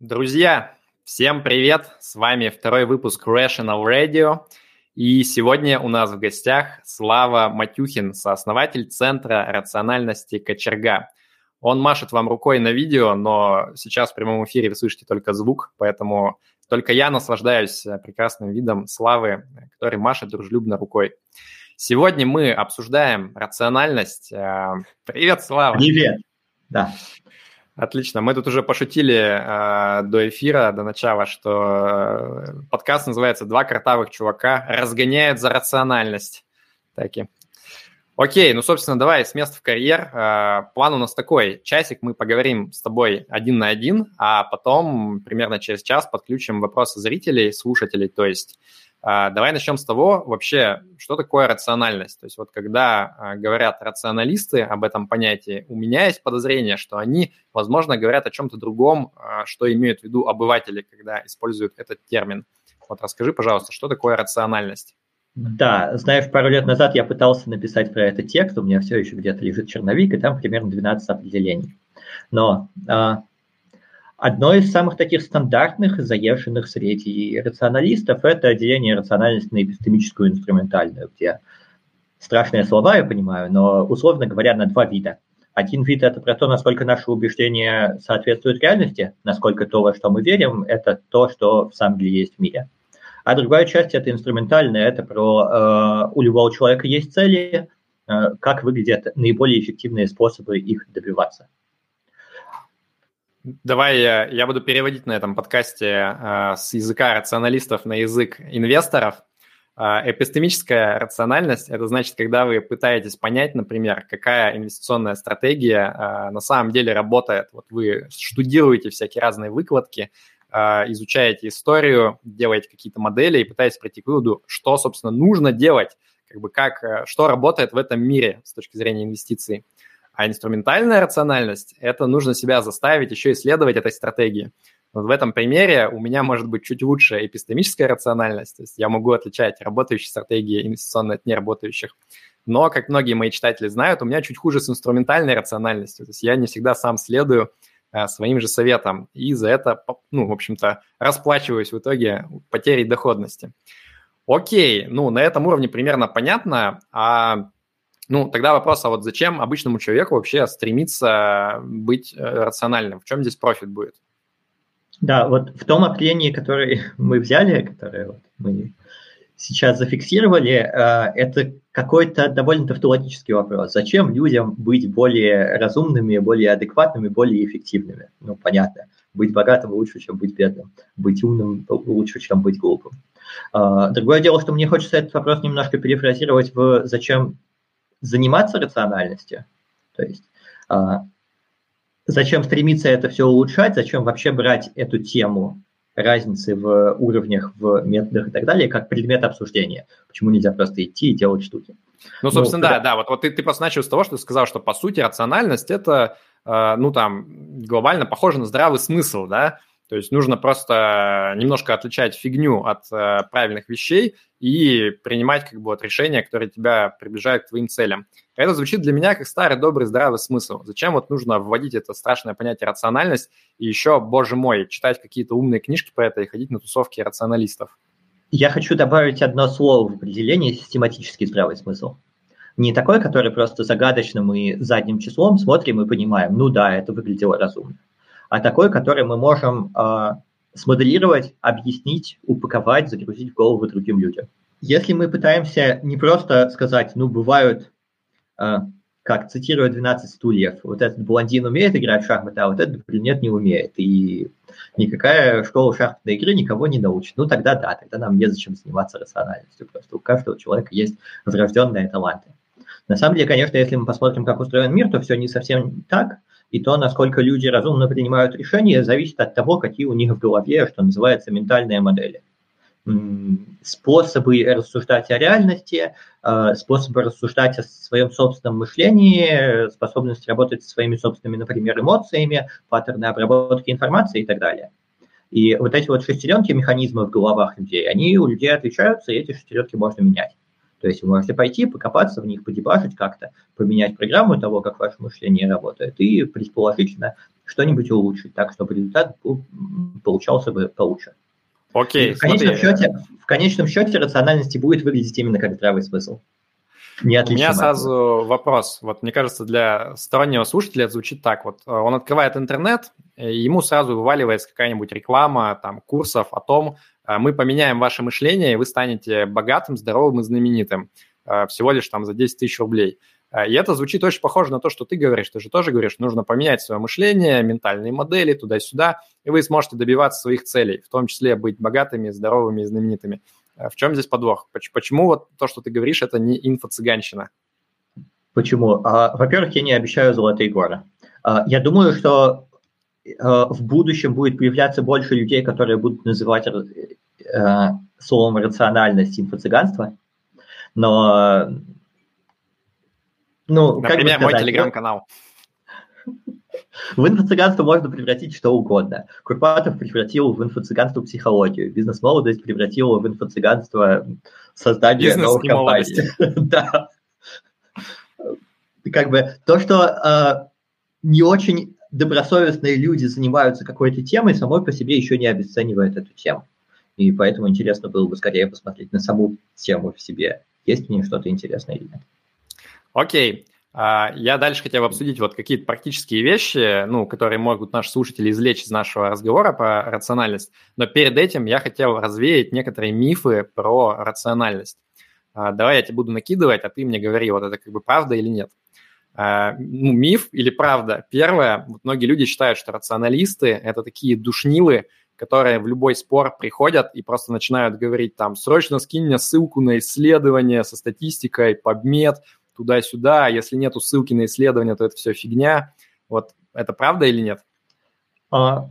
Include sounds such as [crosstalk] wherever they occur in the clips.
Друзья, всем привет! С вами второй выпуск Rational Radio. И сегодня у нас в гостях Слава Матюхин, сооснователь Центра рациональности Кочерга. Он машет вам рукой на видео, но сейчас в прямом эфире вы слышите только звук, поэтому только я наслаждаюсь прекрасным видом Славы, который машет дружелюбно рукой. Сегодня мы обсуждаем рациональность. Э, привет, Слава! Привет! Да. Отлично. Мы тут уже пошутили э, до эфира, до начала, что э, подкаст называется «Два картавых чувака разгоняют за рациональность». Таки. Окей, ну, собственно, давай с места в карьер. Э, план у нас такой. Часик мы поговорим с тобой один на один, а потом примерно через час подключим вопросы зрителей, слушателей. То есть давай начнем с того, вообще, что такое рациональность. То есть вот когда а, говорят рационалисты об этом понятии, у меня есть подозрение, что они, возможно, говорят о чем-то другом, а, что имеют в виду обыватели, когда используют этот термин. Вот расскажи, пожалуйста, что такое рациональность? Да, знаешь, пару лет назад я пытался написать про это текст, у меня все еще где-то лежит черновик, и там примерно 12 определений. Но Одно из самых таких стандартных и заезженных среди рационалистов – это деление рациональности на эпистемическую и инструментальную, где страшные слова, я понимаю, но, условно говоря, на два вида. Один вид – это про то, насколько наши убеждения соответствуют реальности, насколько то, во что мы верим, это то, что в самом деле есть в мире. А другая часть – это инструментальная, это про э, у любого человека есть цели, э, как выглядят наиболее эффективные способы их добиваться. Давай я, я буду переводить на этом подкасте э, с языка рационалистов на язык инвесторов. Э, эпистемическая рациональность – это значит, когда вы пытаетесь понять, например, какая инвестиционная стратегия э, на самом деле работает. Вот вы штудируете всякие разные выкладки, э, изучаете историю, делаете какие-то модели и пытаетесь прийти к выводу, что, собственно, нужно делать, как бы как, э, что работает в этом мире с точки зрения инвестиций. А инструментальная рациональность – это нужно себя заставить еще исследовать этой стратегии. Вот в этом примере у меня может быть чуть лучше эпистемическая рациональность, то есть я могу отличать работающие стратегии инвестиционные от неработающих. Но, как многие мои читатели знают, у меня чуть хуже с инструментальной рациональностью, то есть я не всегда сам следую а, своим же советам, и за это, ну, в общем-то, расплачиваюсь в итоге потерей доходности. Окей, ну, на этом уровне примерно понятно, а ну, тогда вопрос, а вот зачем обычному человеку вообще стремиться быть э, рациональным? В чем здесь профит будет? Да, вот в том определении, которое [laughs] мы взяли, которое вот мы сейчас зафиксировали, э, это какой-то довольно тавтологический вопрос. Зачем людям быть более разумными, более адекватными, более эффективными? Ну, понятно. Быть богатым лучше, чем быть бедным. Быть умным лучше, чем быть глупым. Э, другое дело, что мне хочется этот вопрос немножко перефразировать в «зачем заниматься рациональностью, то есть а, зачем стремиться это все улучшать, зачем вообще брать эту тему разницы в уровнях, в методах и так далее, как предмет обсуждения. Почему нельзя просто идти и делать штуки? Ну, собственно, ну, да, да. Вот, вот ты, ты просто начал с того, что ты сказал, что, по сути, рациональность – это, э, ну, там, глобально похоже на здравый смысл, да? То есть нужно просто немножко отличать фигню от э, правильных вещей и принимать как бы вот решения, которые тебя приближают к твоим целям. Это звучит для меня как старый добрый здравый смысл. Зачем вот нужно вводить это страшное понятие рациональность и еще, боже мой, читать какие-то умные книжки про это и ходить на тусовки рационалистов? Я хочу добавить одно слово в определение систематический здравый смысл. Не такой, который просто загадочно мы задним числом смотрим и понимаем, ну да, это выглядело разумно а такой, который мы можем э, смоделировать, объяснить, упаковать, загрузить в голову другим людям. Если мы пытаемся не просто сказать, ну, бывают, э, как цитируя 12 стульев, вот этот блондин умеет играть в шахматы, а вот этот брюнет не умеет, и никакая школа шахматной игры никого не научит. Ну, тогда да, тогда нам незачем заниматься рациональностью, просто у каждого человека есть врожденные таланты. На самом деле, конечно, если мы посмотрим, как устроен мир, то все не совсем так и то, насколько люди разумно принимают решения, зависит от того, какие у них в голове, что называется, ментальные модели. Способы рассуждать о реальности, э, способы рассуждать о своем собственном мышлении, способность работать со своими собственными, например, эмоциями, паттерны обработки информации и так далее. И вот эти вот шестеренки механизмов в головах людей, они у людей отличаются, и эти шестеренки можно менять. То есть вы можете пойти, покопаться в них, подебажить как-то, поменять программу того, как ваше мышление работает, и предположительно что-нибудь улучшить так, чтобы результат получался бы получше. Окей, в, конечном счете, в конечном счете рациональности будет выглядеть именно как здравый смысл. Не У меня сразу вопрос. Вот мне кажется, для стороннего слушателя это звучит так. Вот э, он открывает интернет, ему сразу вываливается какая-нибудь реклама там курсов о том, мы поменяем ваше мышление, и вы станете богатым, здоровым и знаменитым э, всего лишь там за 10 тысяч рублей. И это звучит очень похоже на то, что ты говоришь. Ты же тоже говоришь, нужно поменять свое мышление, ментальные модели туда-сюда, и вы сможете добиваться своих целей, в том числе быть богатыми, здоровыми и знаменитыми. В чем здесь подвох? Почему вот то, что ты говоришь, это не инфо-цыганщина? Почему? А, во-первых, я не обещаю золотые горы. А, я думаю, что а, в будущем будет появляться больше людей, которые будут называть а, словом рациональность инфо-цыганство. Но ну, Например, мой телеграм-канал. В инфо-цыганство можно превратить что угодно. Курпатов превратил в инфо-цыганство психологию. Бизнес-молодость превратила в инфо-цыганство создание Бизнес новых компаний. [laughs] да. Как бы то, что э, не очень добросовестные люди занимаются какой-то темой, самой по себе еще не обесценивает эту тему. И поэтому интересно было бы скорее посмотреть на саму тему в себе. Есть в ней что-то интересное или нет. Окей. А, я дальше хотел обсудить вот какие-то практические вещи, ну, которые могут наши слушатели извлечь из нашего разговора про рациональность. Но перед этим я хотел развеять некоторые мифы про рациональность. А, давай я тебе буду накидывать, а ты мне говори, вот это как бы правда или нет. А, ну, миф или правда? Первое, вот многие люди считают, что рационалисты – это такие душнилы, которые в любой спор приходят и просто начинают говорить там, срочно скинь мне ссылку на исследование со статистикой, подмет – туда-сюда, а если нету ссылки на исследование, то это все фигня. Вот это правда или нет? А,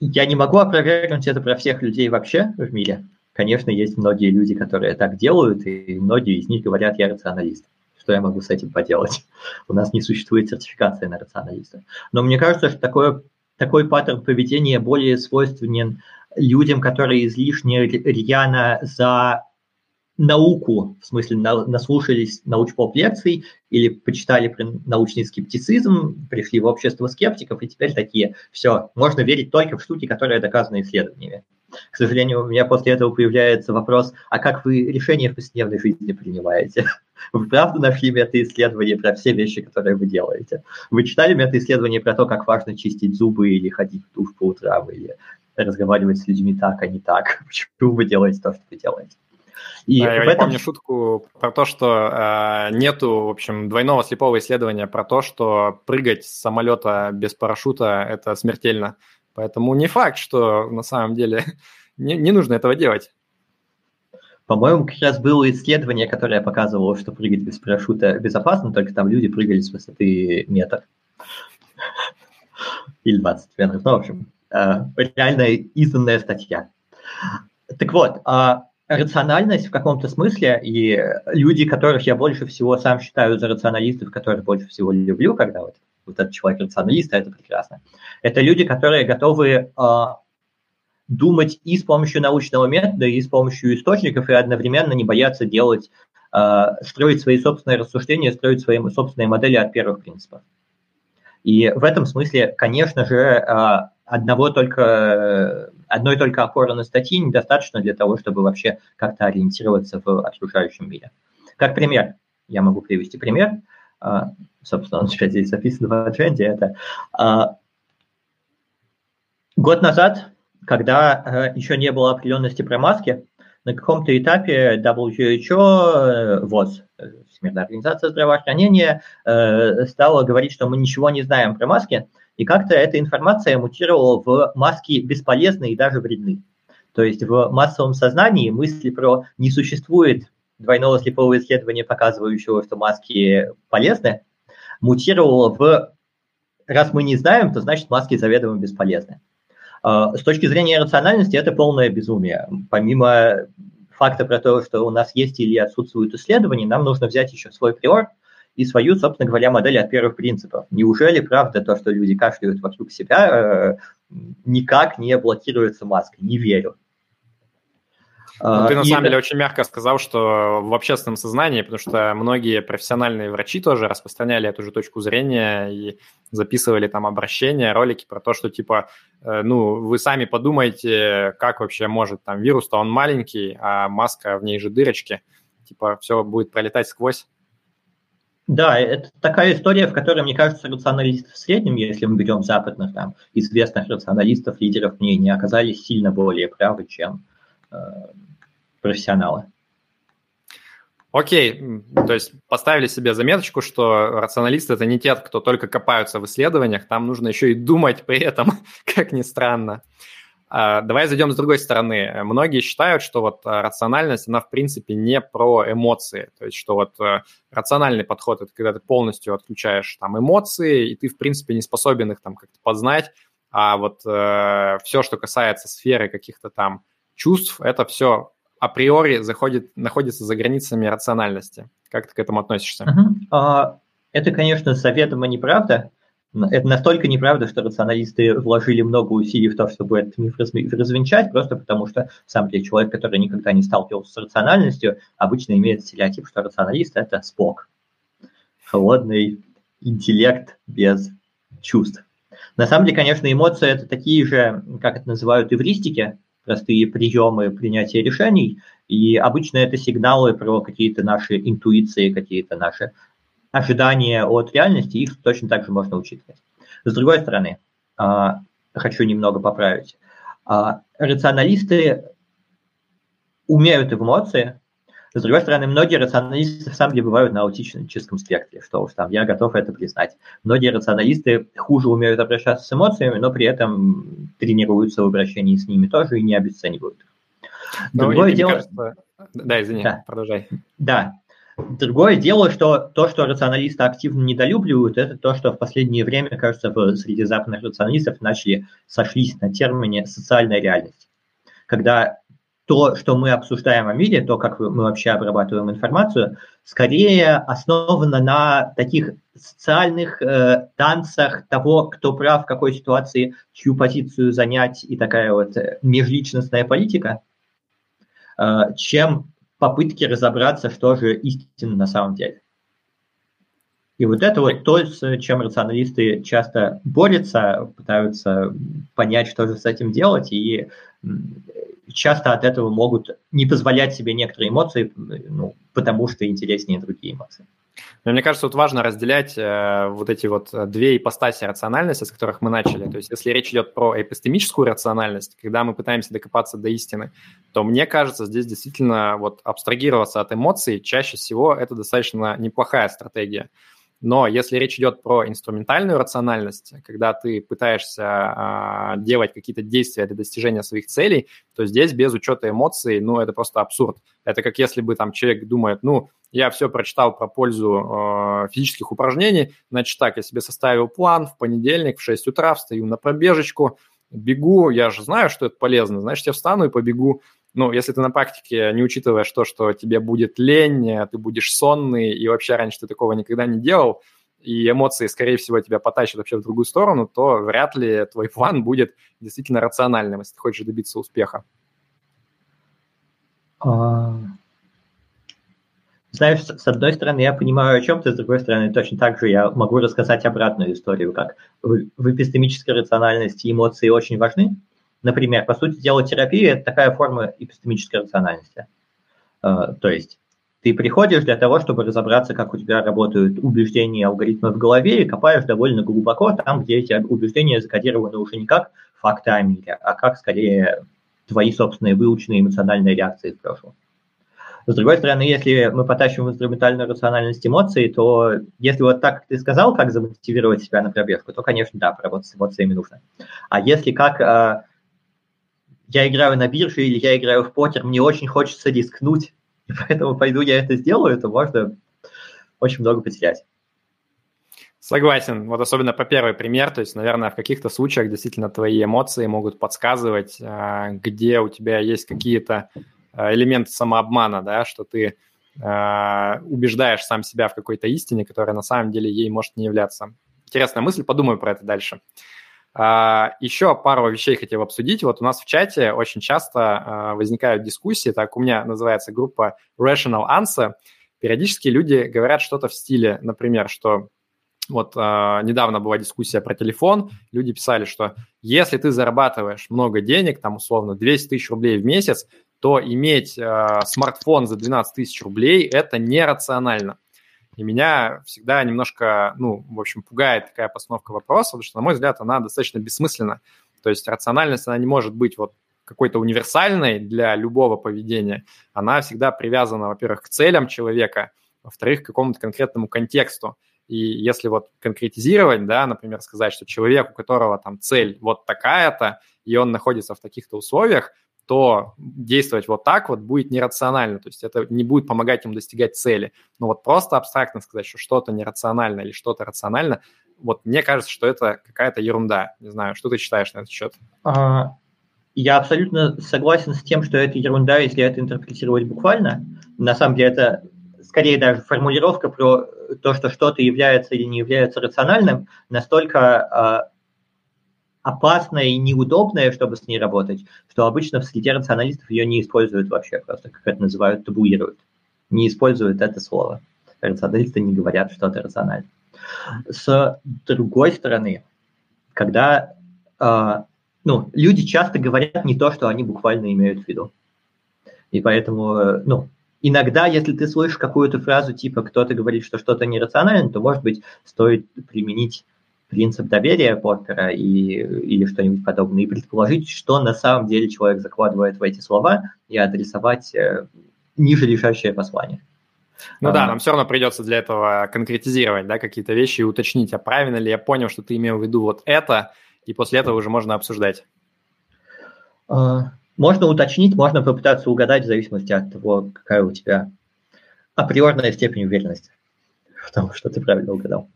я не могу опровергнуть это про всех людей вообще в мире. Конечно, есть многие люди, которые так делают, и многие из них говорят, я рационалист. Что я могу с этим поделать? У нас не существует сертификации на рационалиста. Но мне кажется, что такое, такой паттерн поведения более свойственен людям, которые излишне рьяно за науку, в смысле на, наслушались научпоп лекций или почитали про научный скептицизм, пришли в общество скептиков, и теперь такие, все, можно верить только в штуки, которые доказаны исследованиями. К сожалению, у меня после этого появляется вопрос, а как вы решения в повседневной жизни принимаете? Вы правда нашли мета-исследования про все вещи, которые вы делаете? Вы читали мета-исследования про то, как важно чистить зубы или ходить в душ по утрам, или разговаривать с людьми так, а не так? [laughs] Почему вы делаете то, что вы делаете? И я этом... помню шутку про то, что э, нету, в общем, двойного слепого исследования про то, что прыгать с самолета без парашюта – это смертельно. Поэтому не факт, что на самом деле [laughs] не, не нужно этого делать. По-моему, как раз было исследование, которое показывало, что прыгать без парашюта безопасно, только там люди прыгали с высоты метр. [laughs] Или 20 метров. Ну, в общем, э, реальная изданная статья. Так вот, а рациональность в каком-то смысле, и люди, которых я больше всего сам считаю за рационалистов, которых больше всего люблю, когда вот, вот этот человек рационалист, это прекрасно, это люди, которые готовы э, думать и с помощью научного метода, и с помощью источников, и одновременно не бояться делать, э, строить свои собственные рассуждения, строить свои собственные модели от первых принципов. И в этом смысле, конечно же, одного только, одной только опоры на статьи недостаточно для того, чтобы вообще как-то ориентироваться в окружающем мире. Как пример, я могу привести пример, а, собственно, он сейчас здесь записан в адженде, это а, год назад, когда а, еще не было определенности про маски, на каком-то этапе WHO, ВОЗ, Всемирная организация здравоохранения, стала говорить, что мы ничего не знаем про маски, и как-то эта информация мутировала в маски бесполезные и даже вредны. То есть в массовом сознании мысли про «не существует двойного слепого исследования, показывающего, что маски полезны», мутировала в «раз мы не знаем, то значит маски заведомо бесполезны». А, с точки зрения рациональности это полное безумие. Помимо факта про то, что у нас есть или отсутствуют исследования, нам нужно взять еще свой приор – и свою, собственно говоря, модель от первых принципов. Неужели правда то, что люди кашляют вокруг себя, э, никак не блокируется маской? Не верю. Ну, ты на и самом деле очень мягко сказал, что в общественном сознании, потому что многие профессиональные врачи тоже распространяли эту же точку зрения и записывали там обращения, ролики про то, что типа, э, ну, вы сами подумайте, как вообще может там вирус-то он маленький, а маска в ней же дырочки, типа все будет пролетать сквозь. Да, это такая история, в которой, мне кажется, рационалисты в среднем, если мы берем западных там известных рационалистов, лидеров мнений, оказались сильно более правы, чем э, профессионалы. Окей, то есть поставили себе заметочку, что рационалисты это не те, кто только копаются в исследованиях, там нужно еще и думать при этом, [laughs] как ни странно. А, давай зайдем с другой стороны. Многие считают, что вот а, рациональность, она в принципе не про эмоции. То есть, что вот а, рациональный подход – это когда ты полностью отключаешь там эмоции, и ты в принципе не способен их там как-то познать, а вот э, все, что касается сферы каких-то там чувств, это все априори заходит, находится за границами рациональности. Как ты к этому относишься? Uh-huh. Это, конечно, заведомо неправда. Это настолько неправда, что рационалисты вложили много усилий в то, чтобы этот миф развенчать, просто потому что сам для человек, который никогда не сталкивался с рациональностью, обычно имеет стереотип, что рационалист – это спок. Холодный интеллект без чувств. На самом деле, конечно, эмоции – это такие же, как это называют, эвристики, простые приемы принятия решений, и обычно это сигналы про какие-то наши интуиции, какие-то наши ожидания от реальности, их точно так же можно учитывать. С другой стороны, а, хочу немного поправить. А, рационалисты умеют эмоции, с другой стороны, многие рационалисты, в самом деле, бывают на аутическом спектре, что уж там, я готов это признать. Многие рационалисты хуже умеют обращаться с эмоциями, но при этом тренируются в обращении с ними тоже и не обесценивают ну, Другое дело... Кажется... Да, извини, да. продолжай. Да. Другое дело, что то, что рационалисты активно недолюбливают, это то, что в последнее время, кажется, среди западных рационалистов начали сошлись на термине «социальная реальность». Когда то, что мы обсуждаем о мире, то, как мы вообще обрабатываем информацию, скорее основано на таких социальных э, танцах того, кто прав в какой ситуации, чью позицию занять, и такая вот э, межличностная политика, э, чем попытки разобраться, что же истина на самом деле. И вот это вот то, с чем рационалисты часто борются, пытаются понять, что же с этим делать, и часто от этого могут не позволять себе некоторые эмоции, ну, потому что интереснее другие эмоции. Но мне кажется, тут важно разделять э, вот эти вот две ипостаси рациональности, с которых мы начали. То есть если речь идет про эпистемическую рациональность, когда мы пытаемся докопаться до истины, то мне кажется, здесь действительно вот абстрагироваться от эмоций чаще всего это достаточно неплохая стратегия. Но если речь идет про инструментальную рациональность, когда ты пытаешься а, делать какие-то действия для достижения своих целей, то здесь без учета эмоций, ну, это просто абсурд. Это как если бы там человек думает, ну, я все прочитал про пользу э, физических упражнений, значит так, я себе составил план, в понедельник в 6 утра встаю на пробежечку, бегу, я же знаю, что это полезно, значит, я встану и побегу ну, если ты на практике не учитываешь то, что тебе будет лень, а ты будешь сонный, и вообще раньше ты такого никогда не делал, и эмоции, скорее всего, тебя потащат вообще в другую сторону, то вряд ли твой план будет действительно рациональным, если ты хочешь добиться успеха. А... Знаешь, с одной стороны, я понимаю, о чем ты, с другой стороны, точно так же я могу рассказать обратную историю, как в эпистемической рациональности эмоции очень важны, Например, по сути дела, терапия – это такая форма эпистемической рациональности. Э, то есть ты приходишь для того, чтобы разобраться, как у тебя работают убеждения и алгоритмы в голове, и копаешь довольно глубоко там, где эти убеждения закодированы уже не как факты о мире, а как скорее твои собственные выученные эмоциональные реакции в прошлом. С другой стороны, если мы потащим в инструментальную рациональность эмоций, то если вот так, как ты сказал, как замотивировать себя на пробежку, то, конечно, да, поработать с эмоциями нужно. А если как э, я играю на бирже или я играю в покер, мне очень хочется рискнуть, и [laughs] поэтому пойду я это сделаю, то можно очень много потерять. Согласен. Вот особенно по первый пример, то есть, наверное, в каких-то случаях действительно твои эмоции могут подсказывать, а, где у тебя есть какие-то а, элементы самообмана, да, что ты а, убеждаешь сам себя в какой-то истине, которая на самом деле ей может не являться. Интересная мысль, подумаю про это дальше. Еще пару вещей хотел обсудить. Вот у нас в чате очень часто а, возникают дискуссии, так у меня называется группа Rational Answer. Периодически люди говорят что-то в стиле, например, что вот э, недавно была дискуссия про телефон, люди писали, что если ты зарабатываешь много денег, там условно 200 тысяч рублей в месяц, то иметь э, смартфон за 12 тысяч рублей – это нерационально. И меня всегда немножко, ну, в общем, пугает такая постановка вопроса, потому что, на мой взгляд, она достаточно бессмысленна. То есть рациональность, она не может быть вот какой-то универсальной для любого поведения. Она всегда привязана, во-первых, к целям человека, во-вторых, к какому-то конкретному контексту. И если вот конкретизировать, да, например, сказать, что человек, у которого там цель вот такая-то, и он находится в таких-то условиях, то действовать вот так вот будет нерационально, то есть это не будет помогать им достигать цели. Но вот просто абстрактно сказать, что что-то нерационально или что-то рационально, вот мне кажется, что это какая-то ерунда. Не знаю, что ты считаешь на этот счет? А, я абсолютно согласен с тем, что это ерунда, если это интерпретировать буквально. На самом деле это скорее даже формулировка про то, что что-то является или не является рациональным, настолько а, опасная и неудобная, чтобы с ней работать, что обычно в среде рационалистов ее не используют вообще, просто как это называют, табуируют. Не используют это слово. Рационалисты не говорят что-то рационально. С другой стороны, когда э, ну, люди часто говорят не то, что они буквально имеют в виду. И поэтому, ну, иногда, если ты слышишь какую-то фразу типа «кто-то говорит, что что-то нерационально», то, может быть, стоит применить принцип доверия Поппера и, или что-нибудь подобное, и предположить, что на самом деле человек закладывает в эти слова, и адресовать э, ниже лежащее послание. Ну а, да, нам все равно придется для этого конкретизировать да, какие-то вещи и уточнить, а правильно ли я понял, что ты имел в виду вот это, и после этого уже можно обсуждать. А, можно уточнить, можно попытаться угадать в зависимости от того, какая у тебя априорная степень уверенности в том, что ты правильно угадал.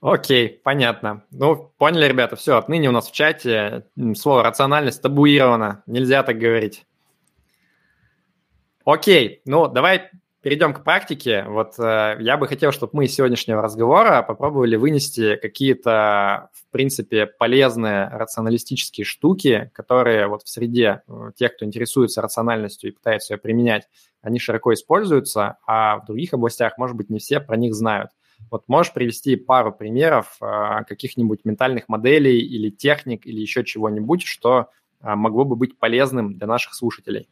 Окей, понятно. Ну, поняли, ребята, все, отныне у нас в чате слово рациональность табуировано, нельзя так говорить. Окей, ну давай перейдем к практике. Вот э, я бы хотел, чтобы мы из сегодняшнего разговора попробовали вынести какие-то, в принципе, полезные рационалистические штуки, которые вот в среде э, тех, кто интересуется рациональностью и пытается ее применять, они широко используются, а в других областях, может быть, не все про них знают. Вот можешь привести пару примеров а, каких-нибудь ментальных моделей или техник или еще чего-нибудь, что а, могло бы быть полезным для наших слушателей?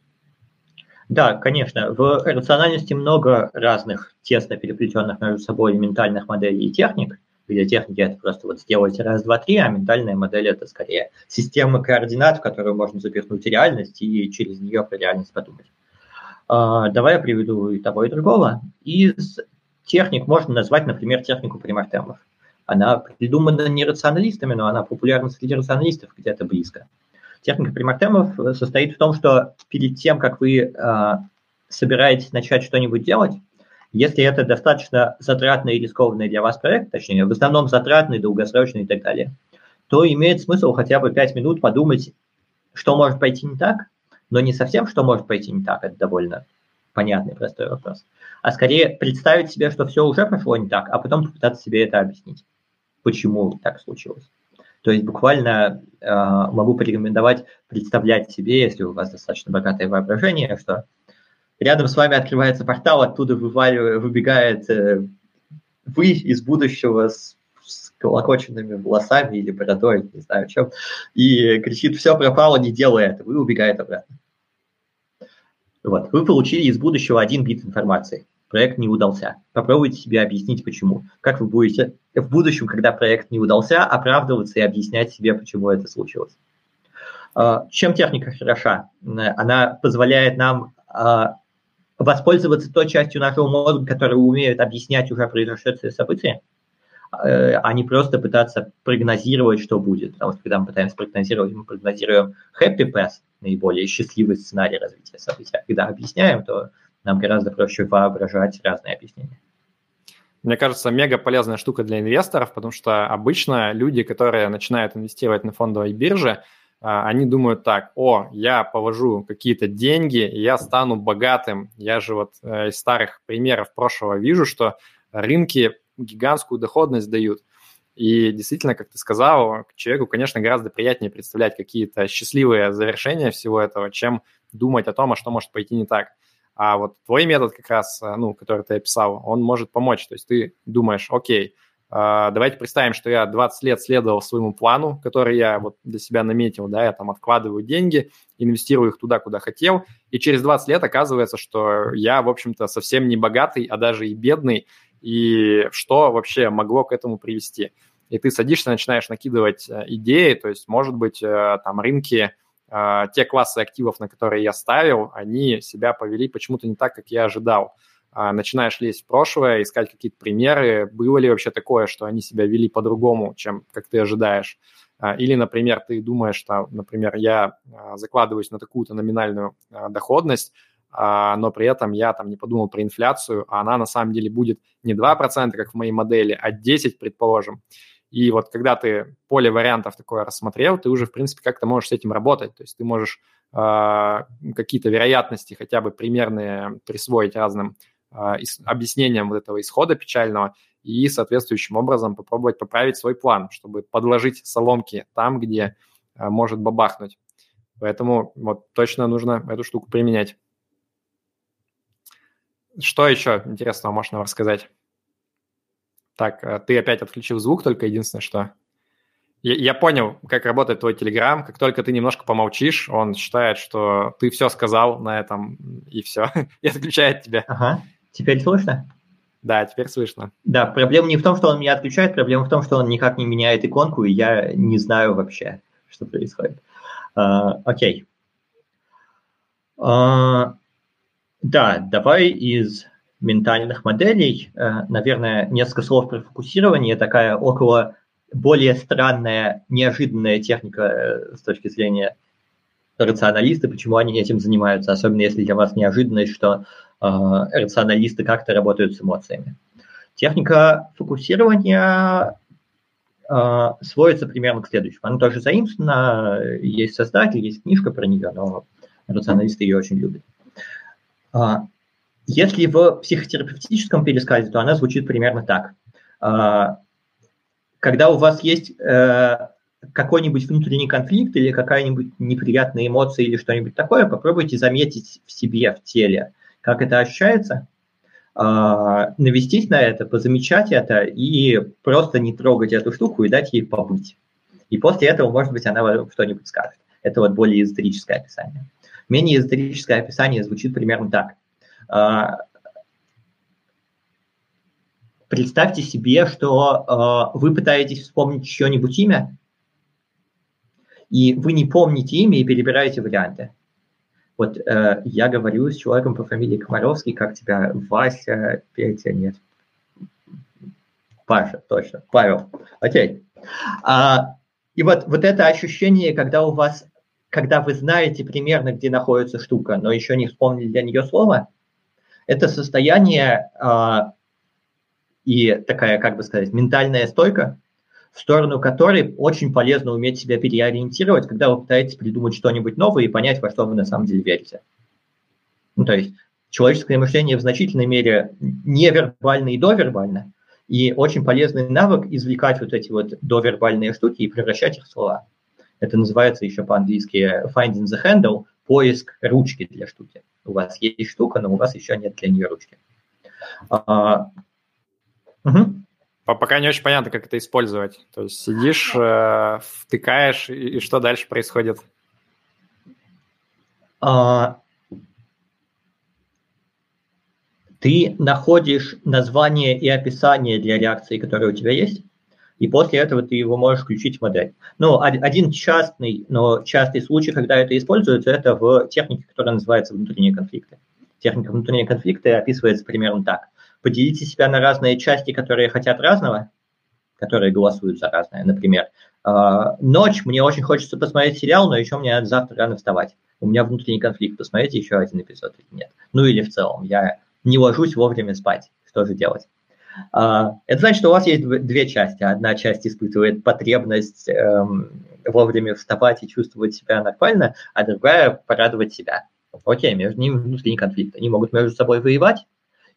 Да, конечно. В рациональности много разных тесно переплетенных между собой ментальных моделей и техник. Где техники это просто вот сделать раз, два, три, а ментальная модель это скорее система координат, в которую можно запихнуть реальность и через нее про реальность подумать. А, давай я приведу и того, и другого. Из техник можно назвать, например, технику примартемов. Она придумана не рационалистами, но она популярна среди рационалистов где-то близко. Техника примартемов состоит в том, что перед тем, как вы э, собираетесь начать что-нибудь делать, если это достаточно затратный и рискованный для вас проект, точнее, в основном затратный, долгосрочный и так далее, то имеет смысл хотя бы 5 минут подумать, что может пойти не так, но не совсем, что может пойти не так, это довольно понятный, простой вопрос, а скорее представить себе, что все уже пошло не так, а потом попытаться себе это объяснить, почему так случилось. То есть буквально э, могу порекомендовать представлять себе, если у вас достаточно богатое воображение, что рядом с вами открывается портал, оттуда вываливает, выбегает э, вы из будущего с, с колокоченными волосами или бородой, не знаю чем, и кричит, все пропало, не делай это, вы убегает обратно. Вот. Вы получили из будущего один бит информации. Проект не удался. Попробуйте себе объяснить, почему. Как вы будете в будущем, когда проект не удался, оправдываться и объяснять себе, почему это случилось. А, чем техника хороша? Она позволяет нам а, воспользоваться той частью нашего мозга, которая умеет объяснять уже произошедшие события, Э, а не просто пытаться прогнозировать, что будет. Потому что когда мы пытаемся прогнозировать, мы прогнозируем happy path, наиболее счастливый сценарий развития событий. А когда объясняем, то нам гораздо проще воображать разные объяснения. Мне кажется, мега полезная штука для инвесторов, потому что обычно люди, которые начинают инвестировать на фондовой бирже, а, они думают так, о, я положу какие-то деньги, я стану богатым. Я же вот э, из старых примеров прошлого вижу, что рынки гигантскую доходность дают. И действительно, как ты сказал, человеку, конечно, гораздо приятнее представлять какие-то счастливые завершения всего этого, чем думать о том, а что может пойти не так. А вот твой метод как раз, э, ну, который ты описал, он может помочь. То есть ты думаешь, окей, а, давайте представим, что я 20 лет следовал своему плану, который я вот для себя наметил, да, я там откладываю деньги, инвестирую их туда, куда хотел, и через 20 лет оказывается, что я, в общем-то, совсем не богатый, а даже и бедный, и что вообще могло к этому привести. И ты садишься, начинаешь накидывать э, идеи, то есть, может быть, э, там рынки, э, те классы активов, на которые я ставил, они себя повели почему-то не так, как я ожидал. А, начинаешь лезть в прошлое, искать какие-то примеры, было ли вообще такое, что они себя вели по-другому, чем как ты ожидаешь. А, или, например, ты думаешь, что, например, я а, закладываюсь на такую-то номинальную доходность, но при этом я там не подумал про инфляцию, а она на самом деле будет не 2%, как в моей модели, а 10%, предположим. И вот когда ты поле вариантов такое рассмотрел, ты уже, в принципе, как-то можешь с этим работать. То есть ты можешь э, какие-то вероятности хотя бы примерные присвоить разным а, объяснением вот этого исхода печального и соответствующим образом попробовать поправить свой план, чтобы подложить соломки там, где а, может бабахнуть. Поэтому вот точно нужно эту штуку применять. Что еще интересного можно рассказать? Так, а, ты опять отключил звук, только единственное, что... Я, я понял, как работает твой Телеграм. Как только ты немножко помолчишь, он считает, что ты все сказал на этом, и все, [laughs] и отключает тебя. Ага. Теперь слышно? Да, теперь слышно. Да, проблема не в том, что он меня отключает, проблема в том, что он никак не меняет иконку, и я не знаю вообще, что происходит. Uh, окей. Uh, да, давай из ментальных моделей, uh, наверное, несколько слов про фокусирование, такая около более странная, неожиданная техника э, с точки зрения рационалиста, почему они этим занимаются, особенно если для вас неожиданность, что э, рационалисты как-то работают с эмоциями. Техника фокусирования э, сводится примерно к следующему. Она тоже заимствована, есть создатель, есть книжка про нее, но рационалисты ее очень любят. Если в психотерапевтическом пересказе, то она звучит примерно так. Э, когда у вас есть э, какой-нибудь внутренний конфликт или какая-нибудь неприятная эмоция или что-нибудь такое, попробуйте заметить в себе, в теле, как это ощущается, а, навестись на это, позамечать это и просто не трогать эту штуку и дать ей побыть. И после этого, может быть, она вам что-нибудь скажет. Это вот более эзотерическое описание. Менее эзотерическое описание звучит примерно так. А, представьте себе, что а, вы пытаетесь вспомнить чье-нибудь имя, и вы не помните имя и перебираете варианты. Вот э, я говорю с человеком по фамилии Комаровский, как тебя, Вася, Петя, нет, Паша, точно, Павел, окей. А, и вот, вот это ощущение, когда у вас, когда вы знаете примерно, где находится штука, но еще не вспомнили для нее слово, это состояние а, и такая, как бы сказать, ментальная стойка, в сторону которой очень полезно уметь себя переориентировать, когда вы пытаетесь придумать что-нибудь новое и понять, во что вы на самом деле верите. Ну, то есть человеческое мышление в значительной мере невербально и довербально, и очень полезный навык извлекать вот эти вот довербальные штуки и превращать их в слова. Это называется еще по-английски finding the handle, поиск ручки для штуки. У вас есть штука, но у вас еще нет для нее ручки. А, угу. Пока не очень понятно, как это использовать. То есть сидишь, э, втыкаешь, и, и что дальше происходит? А, ты находишь название и описание для реакции, которые у тебя есть, и после этого ты его можешь включить в модель. Ну, один частный, но частый случай, когда это используется, это в технике, которая называется внутренние конфликты. Техника внутренние конфликты описывается примерно так поделите себя на разные части, которые хотят разного, которые голосуют за разное. Например, а, ночь, мне очень хочется посмотреть сериал, но еще мне надо завтра рано вставать. У меня внутренний конфликт, посмотрите еще один эпизод или нет. Ну или в целом, я не ложусь вовремя спать. Что же делать? А, это значит, что у вас есть две части. Одна часть испытывает потребность эм, вовремя вставать и чувствовать себя нормально, а другая порадовать себя. Окей, между ними внутренний конфликт. Они могут между собой воевать,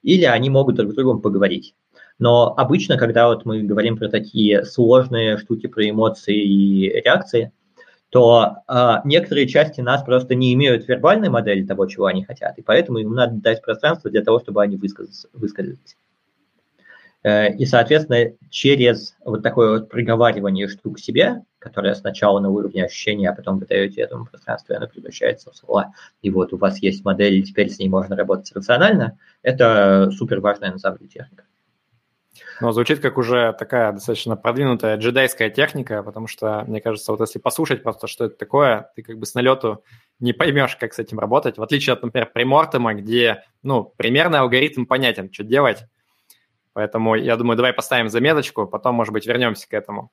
или они могут друг с другом поговорить. Но обычно, когда вот мы говорим про такие сложные штуки, про эмоции и реакции, то э, некоторые части нас просто не имеют вербальной модели того, чего они хотят, и поэтому им надо дать пространство для того, чтобы они высказались. Э, и, соответственно, через вот такое вот приговаривание штук себе, которое сначала на уровне ощущения, а потом вы даете этому пространству, и оно превращается в слова, и вот у вас есть модель, и теперь с ней можно работать рационально, это супер важная на самом деле техника. Но звучит как уже такая достаточно продвинутая джедайская техника, потому что, мне кажется, вот если послушать просто, что это такое, ты как бы с налету не поймешь, как с этим работать. В отличие от, например, примортема, где, ну, примерный алгоритм понятен, что делать, Поэтому я думаю, давай поставим заметочку, потом, может быть, вернемся к этому.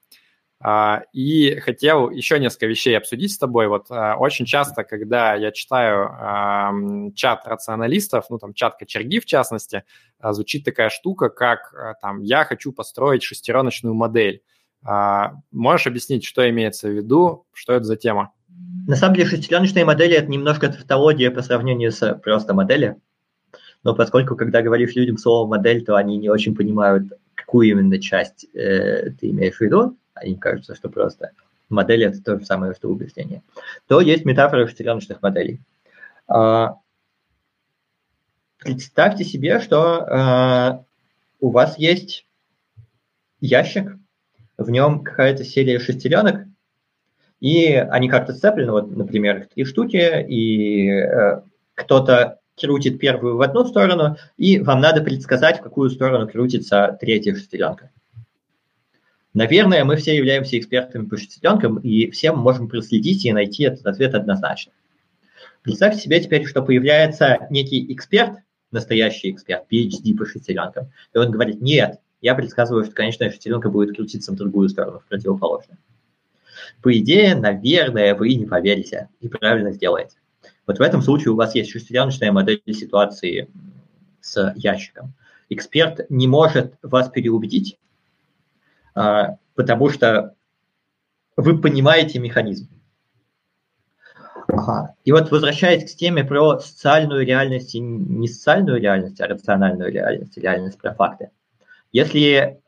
А, и хотел еще несколько вещей обсудить с тобой. Вот а, очень часто, когда я читаю чат рационалистов, ну там чат кочерги в частности, а, звучит такая штука, как там «я хочу построить шестереночную модель». Можешь объяснить, что имеется в виду, что это за тема? На самом деле шестереночные модели – это немножко тавтология по сравнению с просто моделью но поскольку, когда говоришь людям слово «модель», то они не очень понимают, какую именно часть э, ты имеешь в виду, им кажется, что просто модель – это то же самое, что убеждение, то есть метафора шестереночных моделей. А, представьте себе, что а, у вас есть ящик, в нем какая-то серия шестеренок, и они как-то сцеплены, вот, например, три штуки, и э, кто-то крутит первую в одну сторону, и вам надо предсказать, в какую сторону крутится третья шестеренка. Наверное, мы все являемся экспертами по шестеренкам, и все мы можем проследить и найти этот ответ однозначно. Представьте себе теперь, что появляется некий эксперт, настоящий эксперт, PhD по шестеренкам, и он говорит, нет, я предсказываю, что конечная шестеренка будет крутиться в другую сторону, в противоположную. По идее, наверное, вы не поверите и правильно сделаете. Вот в этом случае у вас есть шестереночная модель ситуации с ящиком. Эксперт не может вас переубедить, а, потому что вы понимаете механизм. Ага. И вот возвращаясь к теме про социальную реальность, и не социальную реальность, а рациональную реальность, реальность про факты. Если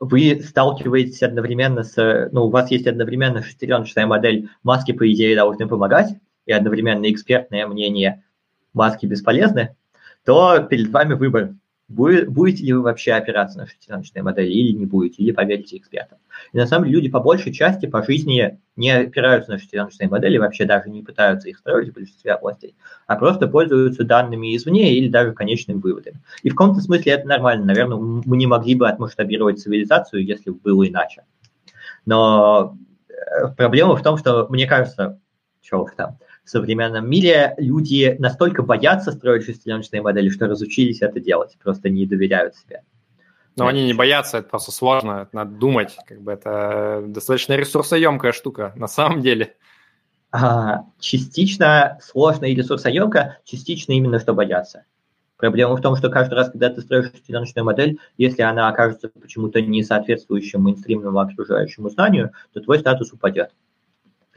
вы сталкиваетесь одновременно с, ну, у вас есть одновременно шестереночная модель, маски, по идее, должны помогать, и одновременно экспертное мнение маски бесполезны, то перед вами выбор, будете ли вы вообще опираться на шестираночные модели или не будете, или поверите экспертам. И на самом деле люди по большей части по жизни не опираются на шестираночные модели, вообще даже не пытаются их строить в большинстве областей, а просто пользуются данными извне или даже конечными выводами. И в каком-то смысле это нормально. Наверное, мы не могли бы отмасштабировать цивилизацию, если бы было иначе. Но э, проблема в том, что, мне кажется, чего там, в современном мире люди настолько боятся строить шестиленочные модели, что разучились это делать, просто не доверяют себе. Но они не боятся, это просто сложно, это надо думать, как бы это достаточно ресурсоемкая штука на самом деле. А, частично сложно и ресурсоемко, частично именно что бояться. Проблема в том, что каждый раз, когда ты строишь шестиленочную модель, если она окажется почему-то не соответствующим мейнстримному окружающему знанию, то твой статус упадет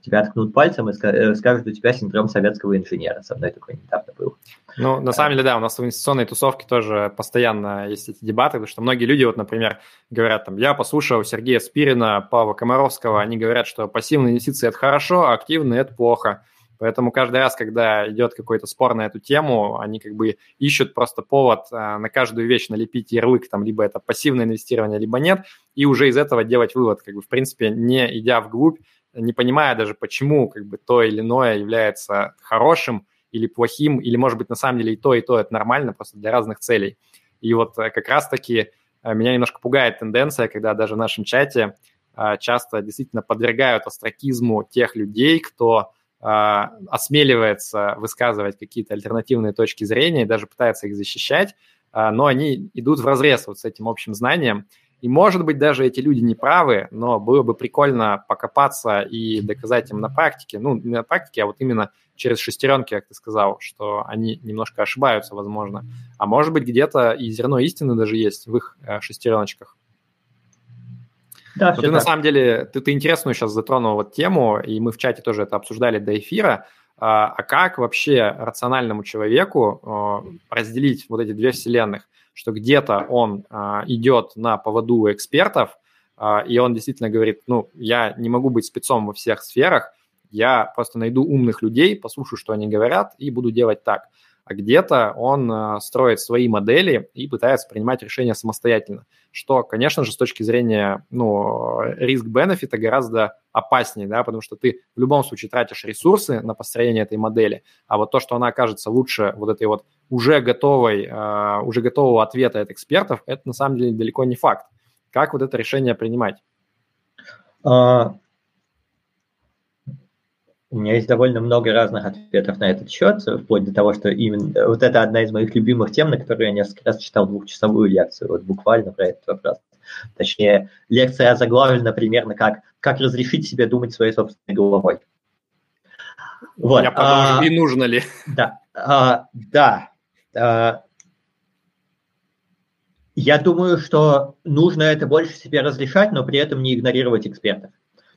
тебя ткнут пальцем и э, скажут, у тебя синдром советского инженера. Со мной такое недавно было. Ну, на самом деле, да, у нас в инвестиционной тусовке тоже постоянно есть эти дебаты, потому что многие люди, вот, например, говорят, там, я послушал Сергея Спирина, Павла Комаровского, они говорят, что пассивные инвестиции – это хорошо, а активные – это плохо. Поэтому каждый раз, когда идет какой-то спор на эту тему, они как бы ищут просто повод а, на каждую вещь налепить ярлык, там, либо это пассивное инвестирование, либо нет, и уже из этого делать вывод, как бы, в принципе, не идя вглубь, не понимая даже, почему как бы то или иное является хорошим или плохим, или, может быть, на самом деле и то, и то это нормально, просто для разных целей. И вот э, как раз-таки э, меня немножко пугает тенденция, когда даже в нашем чате э, часто действительно подвергают астракизму тех людей, кто осмеливается высказывать какие-то альтернативные точки зрения и даже пытается их защищать, но они идут в разрез вот с этим общим знанием. И, может быть, даже эти люди не правы, но было бы прикольно покопаться и доказать им на практике, ну, не на практике, а вот именно через шестеренки, как ты сказал, что они немножко ошибаются, возможно. А может быть, где-то и зерно истины даже есть в их э, шестереночках. Да, Но ты так. на самом деле, ты, ты интересную сейчас затронул вот тему, и мы в чате тоже это обсуждали до эфира. А, а как вообще рациональному человеку разделить вот эти две вселенных? Что где-то он а, идет на поводу у экспертов, а, и он действительно говорит, ну, я не могу быть спецом во всех сферах, я просто найду умных людей, послушаю, что они говорят, и буду делать так а где-то он э, строит свои модели и пытается принимать решения самостоятельно, что, конечно же, с точки зрения ну, риск-бенефита гораздо опаснее, да, потому что ты в любом случае тратишь ресурсы на построение этой модели, а вот то, что она окажется лучше вот этой вот уже готовой, э, уже готового ответа от экспертов, это на самом деле далеко не факт. Как вот это решение принимать? А, у меня есть довольно много разных ответов на этот счет, вплоть до того, что именно вот это одна из моих любимых тем, на которую я несколько раз читал двухчасовую лекцию, вот буквально про этот вопрос. Точнее, лекция заглавлена примерно как «Как разрешить себе думать своей собственной головой». Вот. Я подумал, а, и нужно ли. Да, а, да. Я думаю, что нужно это больше себе разрешать, но при этом не игнорировать экспертов.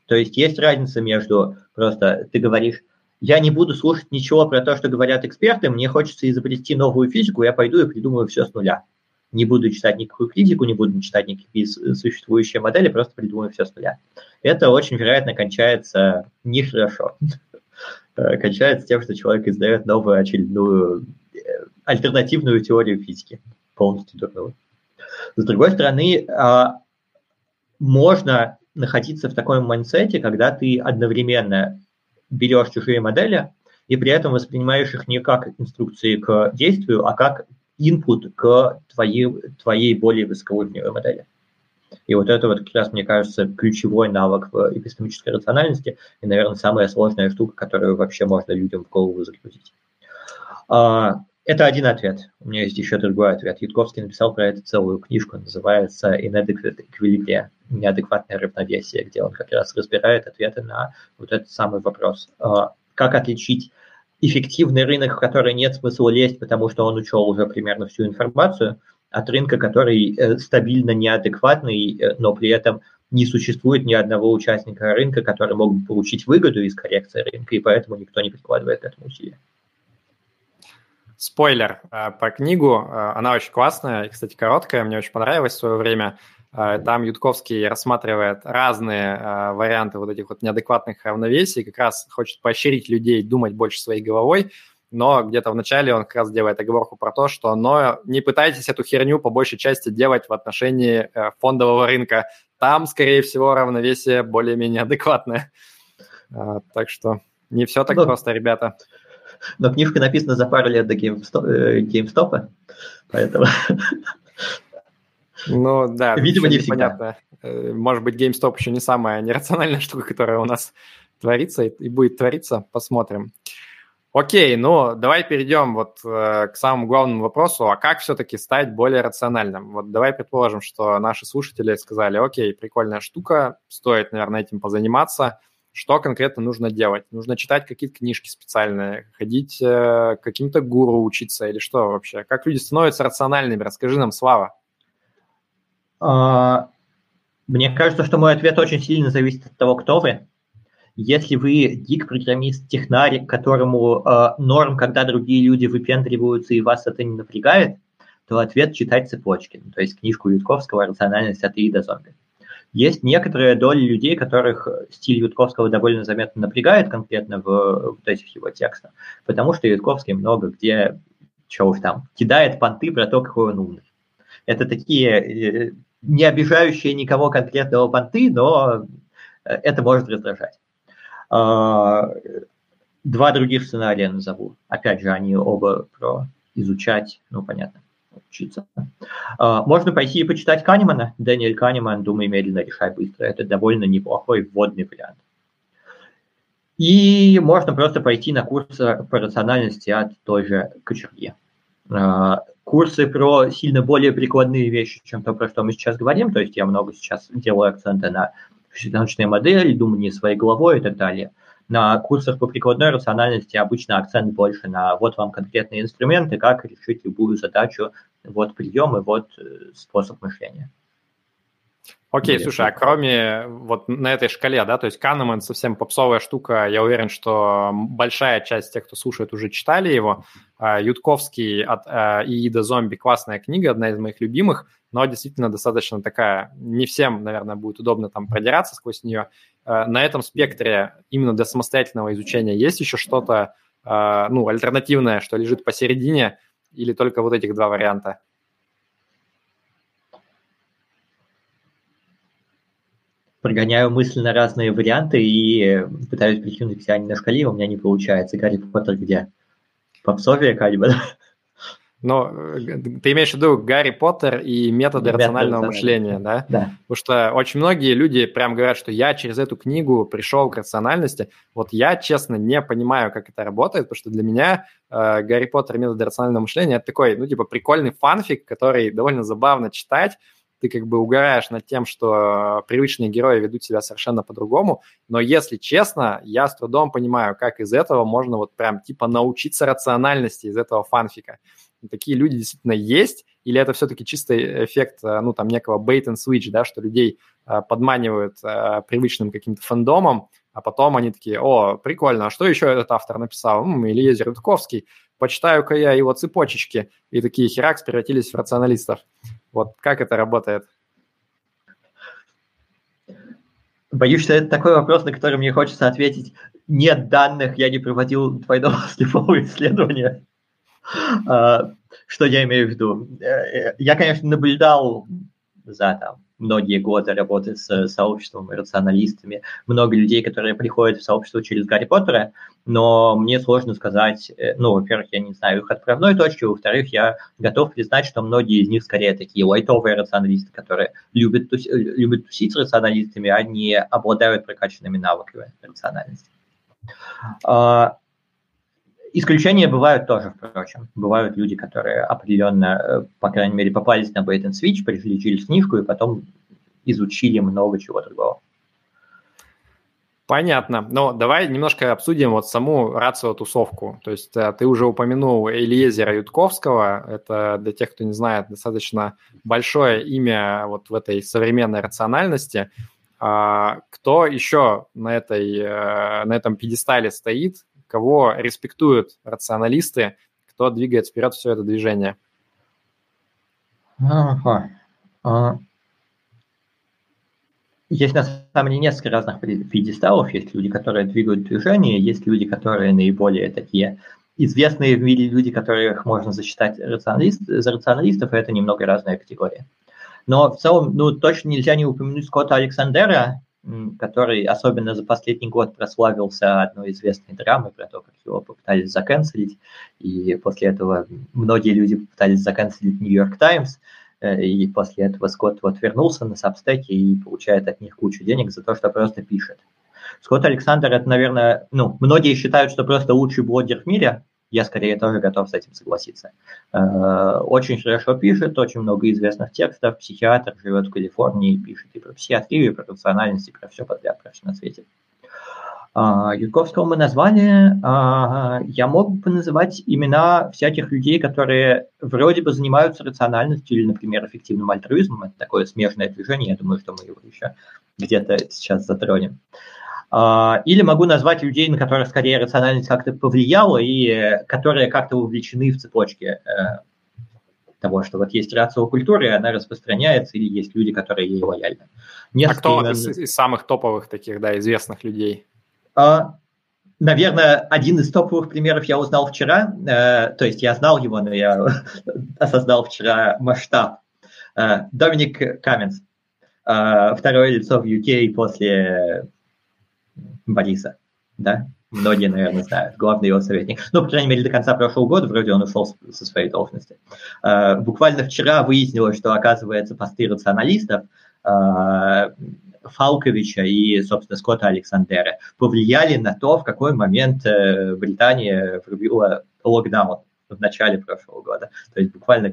То есть есть разница между просто ты говоришь, я не буду слушать ничего про то, что говорят эксперты, мне хочется изобрести новую физику, я пойду и придумаю все с нуля. Не буду читать никакую физику, не буду читать никакие существующие модели, просто придумаю все с нуля. Это очень вероятно кончается нехорошо. [laughs] Кончается тем, что человек издает новую очередную э, альтернативную теорию физики, полностью дурную. С другой стороны, а, можно находиться в таком майндсете, когда ты одновременно берешь чужие модели и при этом воспринимаешь их не как инструкции к действию, а как input к твоей, твоей более высокоуровневой модели. И вот это вот как раз, мне кажется, ключевой навык в эпистемической рациональности и, наверное, самая сложная штука, которую вообще можно людям в голову загрузить. А, это один ответ. У меня есть еще другой ответ. Ютковский написал про это целую книжку, называется «Inadequate Equilibrium» неадекватное равновесие, где он как раз разбирает ответы на вот этот самый вопрос. А, как отличить эффективный рынок, в который нет смысла лезть, потому что он учел уже примерно всю информацию, от рынка, который э, стабильно неадекватный, э, но при этом не существует ни одного участника рынка, который мог бы получить выгоду из коррекции рынка, и поэтому никто не прикладывает к этому усилия. Спойлер э, по книгу, она очень классная и, кстати, короткая, мне очень понравилась в свое время. Э, там Ютковский рассматривает разные э, варианты вот этих вот неадекватных равновесий, как раз хочет поощрить людей думать больше своей головой, но где-то в начале он как раз делает оговорку про то, что но не пытайтесь эту херню по большей части делать в отношении э, фондового рынка. Там, скорее всего, равновесие более-менее адекватное. Так что не все так но, просто, ребята. Но книжка написана за пару лет до GameStop, поэтому [laughs] ну да, [laughs] видимо, не всегда. Э, может быть, GameStop еще не самая [laughs] нерациональная штука, которая у нас творится и будет твориться. Посмотрим. Окей, ну давай перейдем вот э, к самому главному вопросу, а как все-таки стать более рациональным? Вот давай предположим, что наши слушатели сказали, окей, прикольная штука, стоит, наверное, этим позаниматься. Что конкретно нужно делать? Нужно читать какие-то книжки специальные, ходить э, каким-то гуру учиться или что вообще? Как люди становятся рациональными? Расскажи нам, Слава. А, мне кажется, что мой ответ очень сильно зависит от того, кто вы. Если вы гик-программист, технарь, которому э, норм, когда другие люди выпендриваются и вас это не напрягает, то ответ читать цепочки, то есть книжку Ютковского «Рациональность от и до зомби». Есть некоторая доля людей, которых стиль Ютковского довольно заметно напрягает конкретно в вот этих его текстах, потому что Ютковский много где, чего уж там, кидает понты про то, какой он умный. Это такие э, не обижающие никого конкретного понты, но э, это может раздражать. А, два других сценария назову. Опять же, они оба про изучать, ну, понятно, учиться. А, можно пойти и почитать Канемана. Дэниэль Канеман «Думай медленно, решай быстро». Это довольно неплохой вводный вариант. И можно просто пойти на курс по рациональности от той же Кочерги. А, курсы про сильно более прикладные вещи, чем то, про что мы сейчас говорим. То есть я много сейчас делаю акценты на научные модели, думание своей головой и так далее. На курсах по прикладной рациональности обычно акцент больше на вот вам конкретные инструменты, как решить любую задачу, вот прием и вот э, способ мышления. Окей, okay, слушай, а кроме вот на этой шкале, да, то есть Канеман совсем попсовая штука, я уверен, что большая часть тех, кто слушает, уже читали его. Ютковский от Иида Зомби, классная книга, одна из моих любимых, но действительно достаточно такая, не всем, наверное, будет удобно там продираться сквозь нее. На этом спектре именно для самостоятельного изучения есть еще что-то, ну, альтернативное, что лежит посередине, или только вот этих два варианта? прогоняю мысленно разные варианты и пытаюсь прикинуть, где они на шкале, у меня не получается. Гарри Поттер где? Попсовия как-бы, Но э, ты имеешь в виду Гарри Поттер и методы Метод рационального мышления, да? Да. Потому что очень многие люди прям говорят, что я через эту книгу пришел к рациональности. Вот я, честно, не понимаю, как это работает, потому что для меня э, Гарри Поттер и методы рационального мышления – это такой, ну, типа, прикольный фанфик, который довольно забавно читать, ты как бы угораешь над тем, что привычные герои ведут себя совершенно по-другому, но если честно, я с трудом понимаю, как из этого можно вот прям типа научиться рациональности из этого фанфика. Такие люди действительно есть, или это все-таки чистый эффект, э, ну, там, некого bait and switch, да, что людей э, подманивают э, привычным каким-то фандомом, а потом они такие, о, прикольно, а что еще этот автор написал? М, Илья Рудковский, почитаю-ка я его цепочечки. И такие херакс превратились в рационалистов. Вот как это работает? Боюсь, что это такой вопрос, на который мне хочется ответить. Нет данных, я не проводил двойного [laughs] слепого исследования. А, что я имею в виду? Э, э, я, конечно, наблюдал за там, многие годы работы с сообществом и рационалистами, много людей, которые приходят в сообщество через Гарри Поттера, но мне сложно сказать, э, ну, во-первых, я не знаю их отправной точки, во-вторых, я готов признать, что многие из них скорее такие лайтовые рационалисты, которые любят, туси, любят тусить с рационалистами, а не обладают прокачанными навыками рациональности. Исключения бывают тоже, впрочем. Бывают люди, которые определенно, э, по крайней мере, попались на bait and switch, пришли через книжку и потом изучили много чего другого. Понятно. Но давай немножко обсудим вот саму рацио-тусовку. То есть э, ты уже упомянул Элиезера Ютковского. Это, для тех, кто не знает, достаточно большое имя вот в этой современной рациональности. А, кто еще на, этой, э, на этом пьедестале стоит? Кого респектуют рационалисты, кто двигает вперед все это движение. А... Есть на самом деле несколько разных пьедесталов. Есть люди, которые двигают движение, есть люди, которые наиболее такие известные в мире люди, которых можно засчитать рационалист, за рационалистов, это немного разная категория. Но в целом, ну, точно нельзя не упомянуть Скотта Александера, который особенно за последний год прославился одной известной драмой про то, как его попытались заканцелить, и после этого многие люди попытались заканцелить Нью-Йорк Таймс, э, и после этого Скотт вот вернулся на Сабстеке и получает от них кучу денег за то, что просто пишет. Скотт Александр, это, наверное, ну, многие считают, что просто лучший блогер в мире, я скорее тоже готов с этим согласиться. Э, очень хорошо пишет, очень много известных текстов, психиатр, живет в Калифорнии, пишет и про психиатрию, и про рациональность, и про все подряд, короче, на свете. А, Ютковского мы назвали. А, я мог бы называть имена всяких людей, которые вроде бы занимаются рациональностью или, например, эффективным альтруизмом. Это такое смежное движение. Я думаю, что мы его еще где-то сейчас затронем. А, или могу назвать людей, на которых скорее рациональность как-то повлияла и которые как-то увлечены в цепочке э, того, что вот есть рацио культуры, и она распространяется, или есть люди, которые ей лояльны. Несколько а кто имен... из, из самых топовых таких, да, известных людей? А, наверное, один из топовых примеров я узнал вчера, э, то есть я знал его, но я [laughs] осознал вчера масштаб. Э, Доминик Каменс, э, второе лицо в UK после Бориса, да? Многие, наверное, знают. Главный его советник. Ну, по крайней мере, до конца прошлого года вроде он ушел со своей должности. Э, буквально вчера выяснилось, что, оказывается, посты рационалистов э, Фалковича и, собственно, Скотта Александера повлияли на то, в какой момент э, Британия врубила локдаун в начале прошлого года. То есть буквально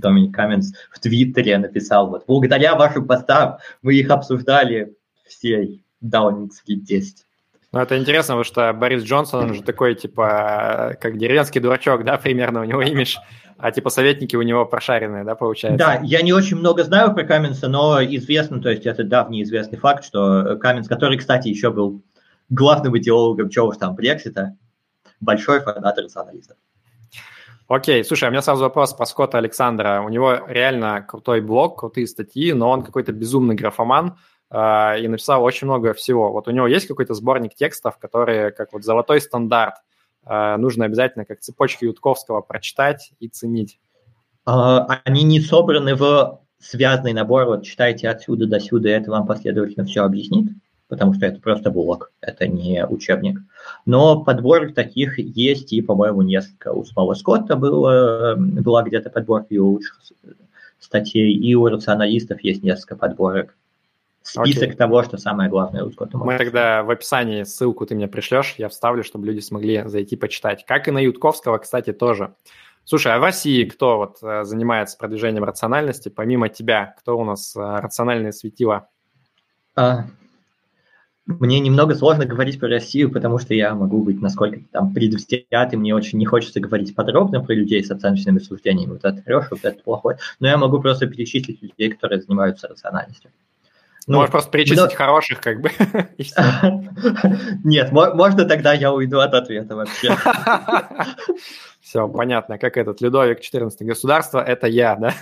Доминик Каменс в Твиттере написал, вот, благодаря вашим постам мы их обсуждали всей Даунинг-стрит 10. Ну, это интересно, потому что Борис Джонсон, он же такой, типа, как деревенский дурачок, да, примерно у него имидж, а типа советники у него прошаренные, да, получается? Да, я не очень много знаю про Каменса, но известно, то есть это давний известный факт, что Каменс, который, кстати, еще был главным идеологом чего уж там Брексита, большой фанат рационалистов. Окей, слушай, а у меня сразу вопрос про Скотта Александра. У него реально крутой блог, крутые статьи, но он какой-то безумный графоман э, и написал очень много всего. Вот у него есть какой-то сборник текстов, которые, как вот золотой стандарт, э, нужно обязательно как цепочки Ютковского прочитать и ценить. Они не собраны в связанный набор, вот читайте отсюда до сюда, это вам последовательно все объяснит, потому что это просто блок, это не учебник. Но подборок таких есть, и, по-моему, несколько. У самого Скотта было, была где-то подборка его лучших статей, и у рационалистов есть несколько подборок. Список okay. того, что самое главное у Скотта. Мы тогда в описании ссылку ты мне пришлешь, я вставлю, чтобы люди смогли зайти почитать. Как и на Ютковского, кстати, тоже. Слушай, а в России кто вот э, занимается продвижением рациональности, помимо тебя? Кто у нас э, рациональные светила? А, мне немного сложно говорить про Россию, потому что я могу быть насколько там предвзят, и мне очень не хочется говорить подробно про людей с оценочными суждениями. Вот это хороший, вот это плохой. Но я могу просто перечислить людей, которые занимаются рациональностью. Ну, Можешь просто перечислить но... хороших, как бы. [laughs] [laughs] Нет, можно тогда я уйду от ответа вообще. [laughs] Все, понятно, как этот Людовик XIV. Государство – это я, да?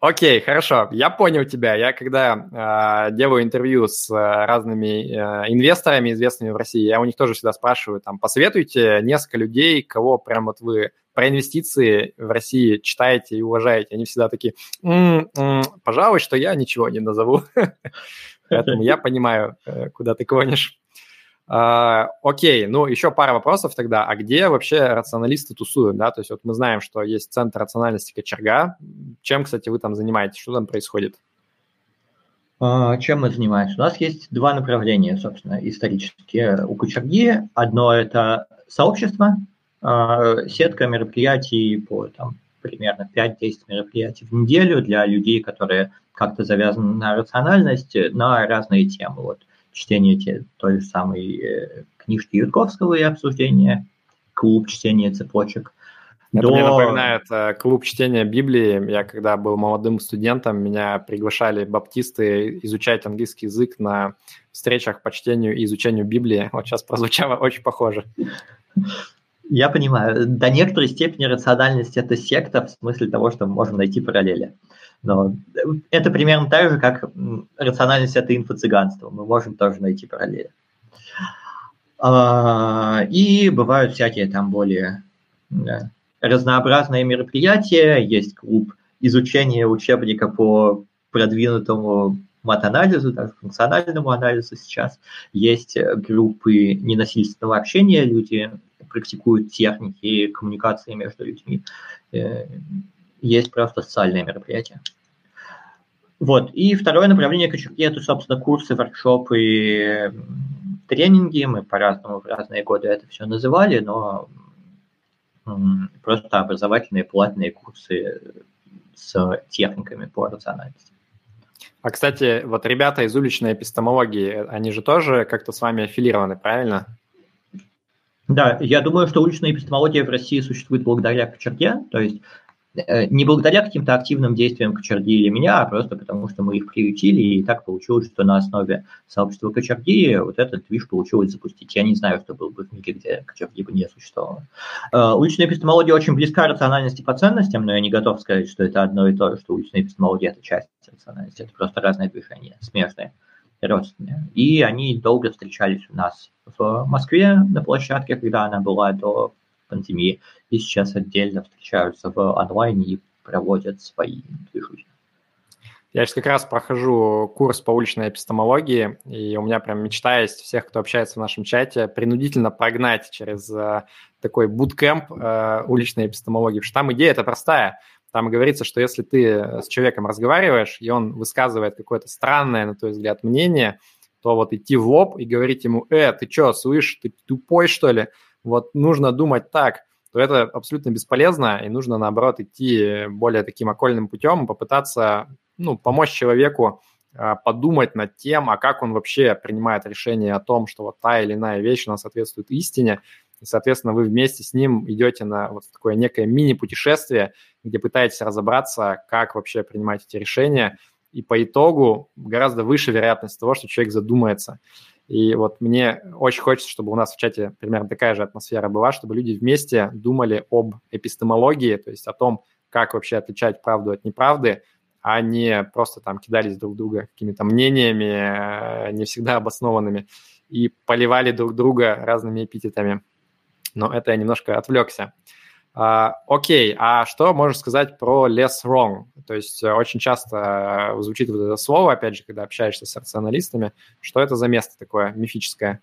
Окей, хорошо, я понял тебя. Я когда э, делаю интервью с э, разными э, инвесторами, известными в России, я у них тоже всегда спрашиваю, там, посоветуйте несколько людей, кого прям вот вы про инвестиции в России читаете и уважаете. Они всегда такие, м-м-м, пожалуй, что я ничего не назову. [laughs] Поэтому я понимаю, э, куда ты клонишь. А, окей, ну еще пара вопросов тогда. А где вообще рационалисты тусуют, да? То есть вот мы знаем, что есть Центр рациональности Кочерга. Чем, кстати, вы там занимаетесь? Что там происходит? А, чем мы занимаемся? У нас есть два направления, собственно, исторические у Кочерги. Одно – это сообщество, а, сетка мероприятий по там, примерно 5-10 мероприятий в неделю для людей, которые как-то завязаны на рациональность, на разные темы. Вот чтение те, той же самой э, книжки Ютковского и обсуждение, клуб чтения цепочек. Это до... мне напоминает э, клуб чтения Библии. Я когда был молодым студентом, меня приглашали баптисты изучать английский язык на встречах по чтению и изучению Библии. Вот сейчас прозвучало очень похоже. Я понимаю. До некоторой степени рациональность – это секта в смысле того, что мы можем найти параллели. Но это примерно так же, как рациональность – это инфо-цыганство. Мы можем тоже найти параллели. А, и бывают всякие там более разнообразные мероприятия. Есть клуб изучения учебника по продвинутому мат-анализу, даже функциональному анализу сейчас. Есть группы ненасильственного общения, люди практикуют техники коммуникации между людьми. Есть просто социальные мероприятия. Вот. И второе направление кочерги – это, собственно, курсы, воркшопы, тренинги. Мы по-разному в разные годы это все называли, но просто образовательные платные курсы с техниками по рациональности. А, кстати, вот ребята из уличной эпистемологии, они же тоже как-то с вами аффилированы, правильно? Да, я думаю, что уличная эпистемология в России существует благодаря кочерге, то есть не благодаря каким-то активным действиям Кочерги или меня, а просто потому, что мы их приютили, и так получилось, что на основе сообщества Кочерги вот этот движ получилось запустить. Я не знаю, что был бы в мире, где Кочерги бы не существовало. Э, уличная эпистемология очень близка рациональности по ценностям, но я не готов сказать, что это одно и то же, что уличная эпистемология – это часть рациональности, это просто разные движения, смежные, родственные. И они долго встречались у нас в Москве на площадке, когда она была до пандемии, и сейчас отдельно встречаются в онлайне и проводят свои движухи. Я сейчас как раз прохожу курс по уличной эпистемологии, и у меня прям мечта есть всех, кто общается в нашем чате, принудительно прогнать через э, такой буткемп э, уличной эпистемологии, потому что там идея это простая. Там говорится, что если ты с человеком разговариваешь, и он высказывает какое-то странное, на твой взгляд, мнение, то вот идти в лоб и говорить ему, э, ты что, слышишь, ты тупой, что ли? Вот нужно думать так, то это абсолютно бесполезно, и нужно, наоборот, идти более таким окольным путем, попытаться ну, помочь человеку а, подумать над тем, а как он вообще принимает решение о том, что вот та или иная вещь, она соответствует истине, и, соответственно, вы вместе с ним идете на вот такое некое мини-путешествие, где пытаетесь разобраться, как вообще принимать эти решения, и по итогу гораздо выше вероятность того, что человек задумается. И вот мне очень хочется, чтобы у нас в чате примерно такая же атмосфера была, чтобы люди вместе думали об эпистемологии, то есть о том, как вообще отличать правду от неправды, а не просто там кидались друг друга какими-то мнениями, э, не всегда обоснованными, и поливали друг друга разными эпитетами. Но это я немножко отвлекся. Uh, окей, а что можешь сказать про less wrong? То есть э, очень часто э, звучит вот это слово, опять же, когда общаешься с рационалистами. Что это за место такое мифическое?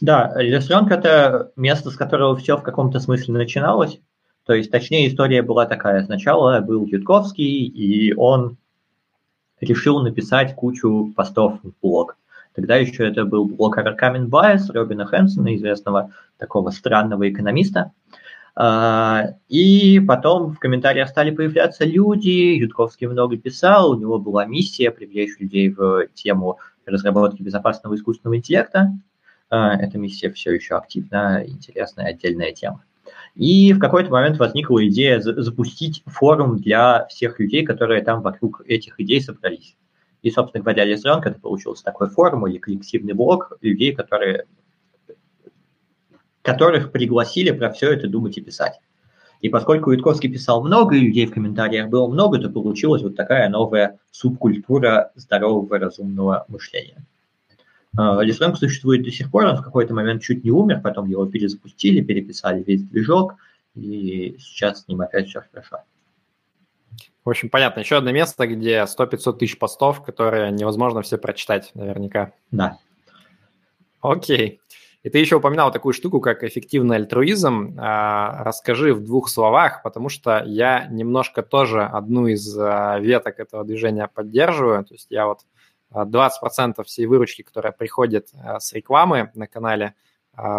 Да, less wrong – это место, с которого все в каком-то смысле начиналось. То есть, точнее, история была такая. Сначала был Ютковский, и он решил написать кучу постов в блог. Тогда еще это был блог Overcoming Bias Робина Хэнсона, известного такого странного экономиста. А, и потом в комментариях стали появляться люди, Ютковский много писал, у него была миссия привлечь людей в тему разработки безопасного искусственного интеллекта. А, эта миссия все еще активна, интересная отдельная тема. И в какой-то момент возникла идея запустить форум для всех людей, которые там вокруг этих идей собрались. И, собственно говоря, Лесранг это получился такой форум или коллективный блок людей, которые, которых пригласили про все это думать и писать. И поскольку Ютковский писал много, и людей в комментариях было много, то получилась вот такая новая субкультура здорового разумного мышления. Лисрэнк существует до сих пор, он в какой-то момент чуть не умер, потом его перезапустили, переписали весь движок, и сейчас с ним опять все хорошо. В общем, понятно. Еще одно место, где 100-500 тысяч постов, которые невозможно все прочитать наверняка. Да. Окей. И ты еще упоминал такую штуку, как эффективный альтруизм. А, расскажи в двух словах, потому что я немножко тоже одну из а, веток этого движения поддерживаю. То есть я вот 20% всей выручки, которая приходит с рекламы на канале,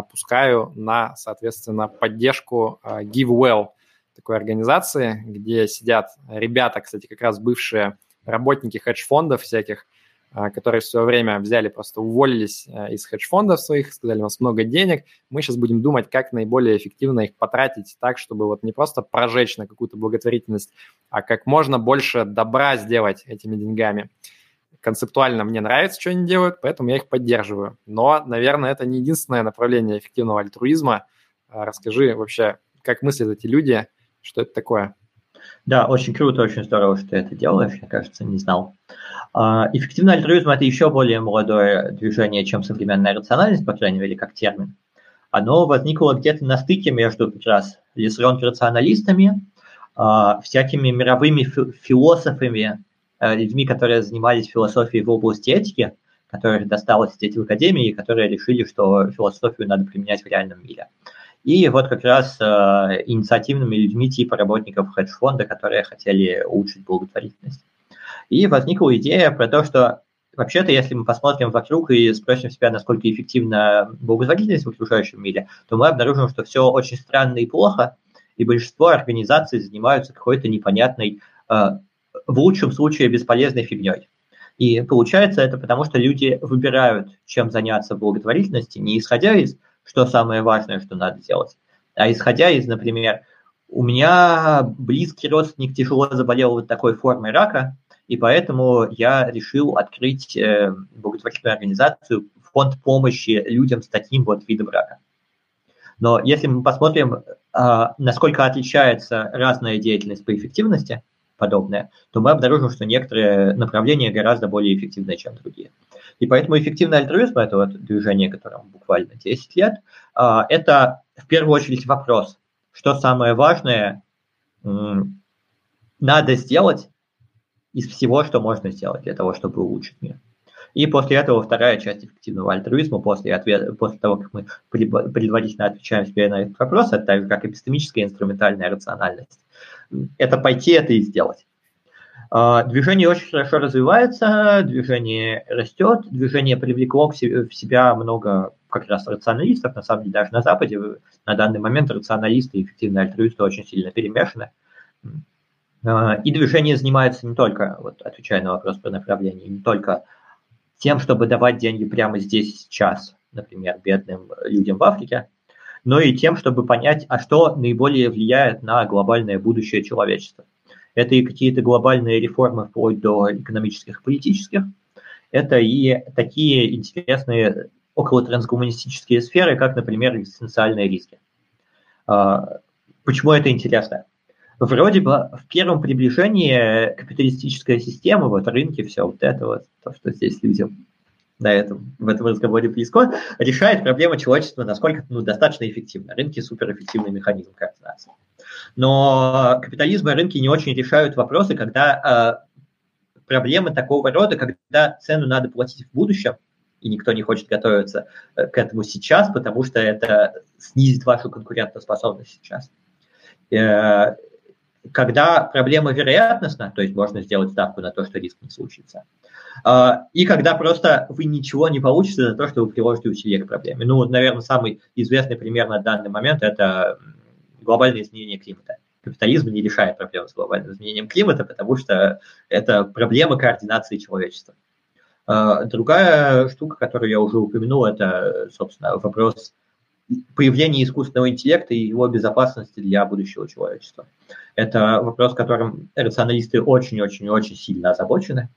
пускаю на, соответственно, поддержку GiveWell, такой организации, где сидят ребята, кстати, как раз бывшие работники хедж-фондов всяких, которые все время взяли, просто уволились из хедж-фондов своих, сказали, у нас много денег, мы сейчас будем думать, как наиболее эффективно их потратить так, чтобы вот не просто прожечь на какую-то благотворительность, а как можно больше добра сделать этими деньгами концептуально мне нравится, что они делают, поэтому я их поддерживаю. Но, наверное, это не единственное направление эффективного альтруизма. А, расскажи вообще, как мыслят эти люди, что это такое? Да, очень круто, очень здорово, что ты это делаешь, я, кажется, не знал. А, эффективный альтруизм – это еще более молодое движение, чем современная рациональность, по крайней мере, как термин. Оно возникло где-то на стыке между как раз лесронг-рационалистами, а, всякими мировыми философами, Э, людьми, которые занимались философией в области этики, которых досталось сидеть в академии, которые решили, что философию надо применять в реальном мире. И вот как раз э, инициативными людьми типа работников хедж-фонда, которые хотели улучшить благотворительность. И возникла идея про то, что вообще-то, если мы посмотрим вокруг и спросим себя, насколько эффективна благотворительность в окружающем мире, то мы обнаружим, что все очень странно и плохо, и большинство организаций занимаются какой-то непонятной э, в лучшем случае бесполезной фигней. И получается это потому, что люди выбирают, чем заняться в благотворительности, не исходя из, что самое важное, что надо делать, а исходя из, например, у меня близкий родственник тяжело заболел вот такой формой рака, и поэтому я решил открыть э, благотворительную организацию, фонд помощи людям с таким вот видом рака. Но если мы посмотрим, э, насколько отличается разная деятельность по эффективности – подобное, то мы обнаружим, что некоторые направления гораздо более эффективны, чем другие. И поэтому эффективный альтруизм, это вот движение, которому буквально 10 лет, а, это в первую очередь вопрос, что самое важное надо сделать из всего, что можно сделать для того, чтобы улучшить мир. И после этого вторая часть эффективного альтруизма, после, ответа, после того, как мы предварительно отвечаем себе на этот вопрос, это так же, как эпистемическая инструментальная рациональность это пойти, это и сделать. А, движение очень хорошо развивается, движение растет, движение привлекло в себя много как раз рационалистов, на самом деле даже на Западе на данный момент рационалисты и эффективные альтруисты очень сильно перемешаны. А, и движение занимается не только, вот отвечая на вопрос про направление, не только тем, чтобы давать деньги прямо здесь сейчас, например, бедным людям в Африке, но и тем, чтобы понять, а что наиболее влияет на глобальное будущее человечества. Это и какие-то глобальные реформы вплоть до экономических и политических, это и такие интересные около трансгуманистические сферы, как, например, экзистенциальные риски. А, почему это интересно? Вроде бы в первом приближении капиталистическая система, вот рынки, все вот это вот, то, что здесь людям на этом, в этом разговоре близко, решает проблему человечества, насколько ну, достаточно эффективно. Рынки – суперэффективный механизм координации. Но капитализм и рынки не очень решают вопросы, когда э, проблемы такого рода, когда цену надо платить в будущем, и никто не хочет готовиться э, к этому сейчас, потому что это снизит вашу конкурентоспособность сейчас. Э, когда проблема вероятностна, то есть можно сделать ставку на то, что риск не случится, и когда просто вы ничего не получите за то, что вы приложите усилия к проблеме. Ну, вот, наверное, самый известный пример на данный момент – это глобальное изменение климата. Капитализм не решает проблемы с глобальным изменением климата, потому что это проблема координации человечества. А, другая штука, которую я уже упомянул, это, собственно, вопрос появления искусственного интеллекта и его безопасности для будущего человечества. Это вопрос, которым рационалисты очень-очень-очень сильно озабочены,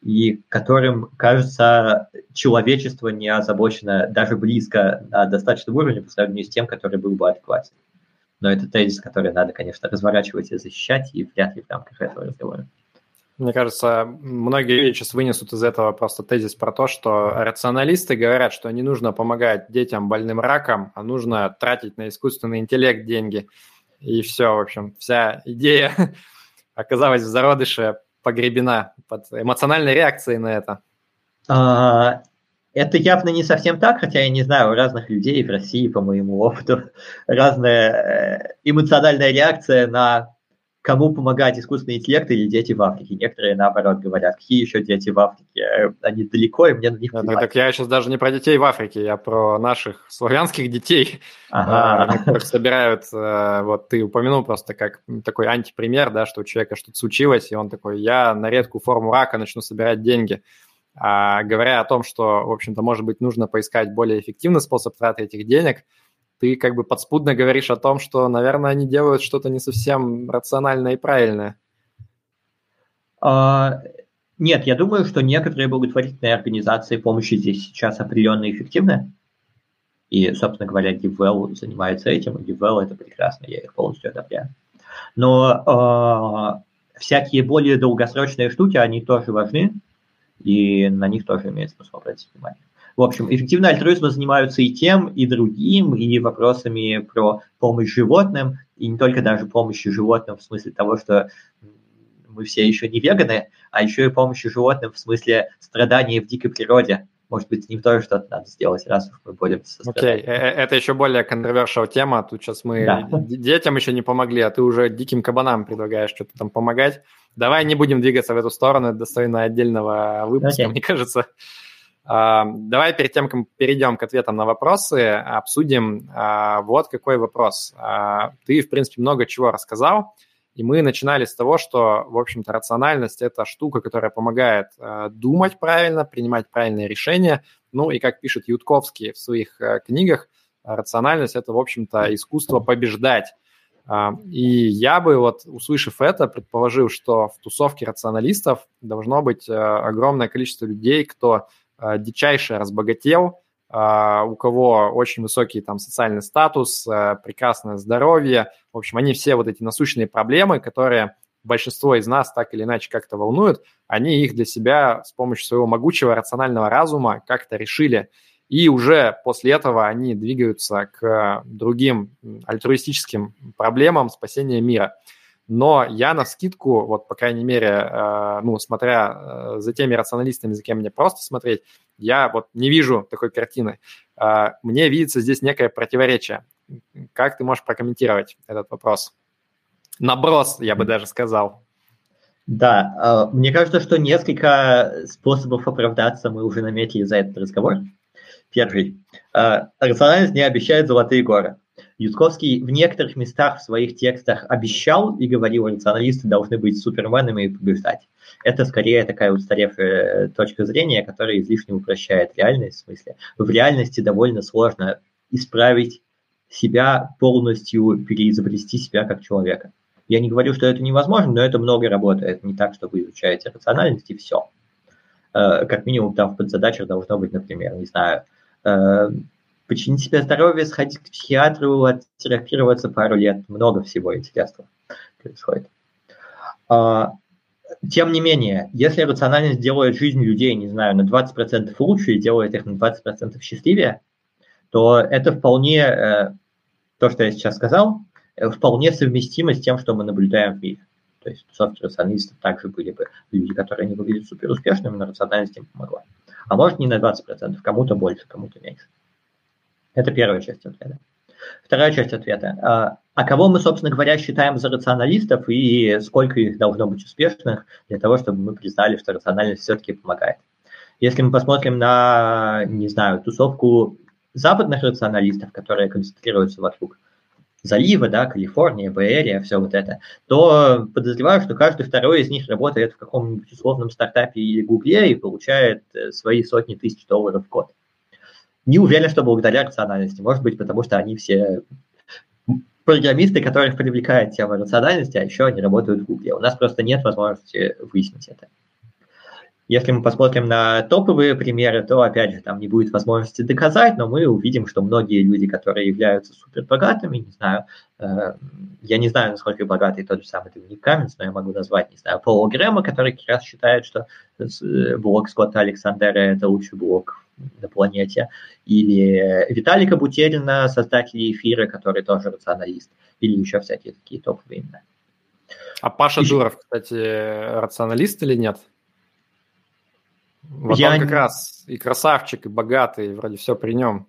и которым, кажется, человечество не озабочено даже близко на достаточном уровне по сравнению с тем, который был бы адекватен. Но это тезис, который надо, конечно, разворачивать и защищать, и вряд ли в рамках этого разговора. Мне кажется, многие люди сейчас вынесут из этого просто тезис про то, что рационалисты говорят, что не нужно помогать детям больным раком, а нужно тратить на искусственный интеллект деньги. И все, в общем, вся идея [laughs] оказалась в зародыше погребена под эмоциональной реакцией на это. А, это явно не совсем так, хотя я не знаю, у разных людей в России, по моему опыту, [laughs] разная э, эмоциональная реакция на кому помогать искусственный интеллект или дети в Африке. Некоторые, наоборот, говорят, какие еще дети в Африке, они далеко, и мне на них так, так я сейчас даже не про детей в Африке, я про наших славянских детей, ага. Э, которых собирают, э, вот ты упомянул просто как такой антипример, да, что у человека что-то случилось, и он такой, я на редкую форму рака начну собирать деньги. А говоря о том, что, в общем-то, может быть, нужно поискать более эффективный способ траты этих денег – ты как бы подспудно говоришь о том, что, наверное, они делают что-то не совсем рациональное и правильное. А, нет, я думаю, что некоторые благотворительные организации помощи здесь сейчас определенно эффективны. И, собственно говоря, GiveWell занимается этим, и это прекрасно, я их полностью одобряю. Но э, всякие более долгосрочные штуки, они тоже важны, и на них тоже имеет смысл обратить внимание. В общем, эффективные альтруизмы занимаются и тем, и другим, и вопросами про помощь животным, и не только даже помощью животным в смысле того, что мы все еще не веганы, а еще и помощью животным в смысле страдания в дикой природе. Может быть, с ним тоже что-то надо сделать, раз мы будем Окей, okay. Э, это еще более контровершал тема. Тут сейчас мы да. детям еще не помогли, а ты уже диким кабанам предлагаешь что-то там помогать. Давай не будем двигаться в эту сторону, это достойно отдельного выпуска, okay. мне кажется. А, давай перед тем, как перейдем к ответам на вопросы, обсудим а, вот какой вопрос. А, ты, в принципе, много чего рассказал, и мы начинали с того, что, в общем-то, рациональность – это штука, которая помогает думать правильно, принимать правильные решения. Ну и, как пишет Ютковский в своих книгах, рациональность – это, в общем-то, искусство побеждать. И я бы, вот услышав это, предположил, что в тусовке рационалистов должно быть огромное количество людей, кто Э, дичайше разбогател, э, у кого очень высокий там социальный статус, э, прекрасное здоровье. В общем, они все вот эти насущные проблемы, которые большинство из нас так или иначе как-то волнуют, они их для себя с помощью своего могучего рационального разума как-то решили. И уже после этого они двигаются к другим альтруистическим проблемам спасения мира но я на скидку, вот по крайней мере, э, ну, смотря э, за теми рационалистами, за кем мне просто смотреть, я вот не вижу такой картины. Э, мне видится здесь некое противоречие. Как ты можешь прокомментировать этот вопрос? Наброс, я бы даже сказал. Да, мне кажется, что несколько способов оправдаться мы уже наметили за этот разговор. Первый. Рациональность не обещает золотые горы. Ютковский в некоторых местах в своих текстах обещал и говорил, рационалисты должны быть суперменами и побеждать. Это скорее такая устаревшая точка зрения, которая излишне упрощает реальность. В смысле, в реальности довольно сложно исправить себя полностью, переизобрести себя как человека. Я не говорю, что это невозможно, но это много работает. Не так, что вы изучаете рациональность и все. Э, как минимум, там в подзадачах должно быть, например, не знаю, Э, починить себе здоровье, сходить к психиатру, оттерапироваться пару лет. Много всего интересного происходит. А, тем не менее, если рациональность делает жизнь людей, не знаю, на 20% лучше и делает их на 20% счастливее, то это вполне, э, то, что я сейчас сказал, э, вполне совместимо с тем, что мы наблюдаем в мире. То есть тусовки рационалистов также были бы люди, которые не выглядят супер успешными, но рациональность им помогла. А может не на 20%, кому-то больше, кому-то меньше. Это первая часть ответа. Вторая часть ответа. А, а кого мы, собственно говоря, считаем за рационалистов и сколько их должно быть успешных для того, чтобы мы признали, что рациональность все-таки помогает? Если мы посмотрим на, не знаю, тусовку западных рационалистов, которые концентрируются вокруг залива, да, Калифорния, Бэйрия, все вот это, то подозреваю, что каждый второй из них работает в каком-нибудь условном стартапе или гугле и получает э, свои сотни тысяч долларов в год. Не уверен, что благодаря рациональности. Может быть, потому что они все программисты, которых привлекает тема рациональности, а еще они работают в Google. У нас просто нет возможности выяснить это. Если мы посмотрим на топовые примеры, то, опять же, там не будет возможности доказать, но мы увидим, что многие люди, которые являются супербогатыми, не знаю, э, я не знаю, насколько богатый тот же самый Доминик Каменс, но я могу назвать, не знаю, Пола Грэма, который как раз считает, что э, блог Скотта Александера – это лучший блог на планете, или Виталика Бутерина, создатель эфира, который тоже рационалист, или еще всякие такие топовые имена. А Паша и... Дуров, кстати, рационалист или нет? Вот я... он как раз и красавчик, и богатый, и вроде все при нем.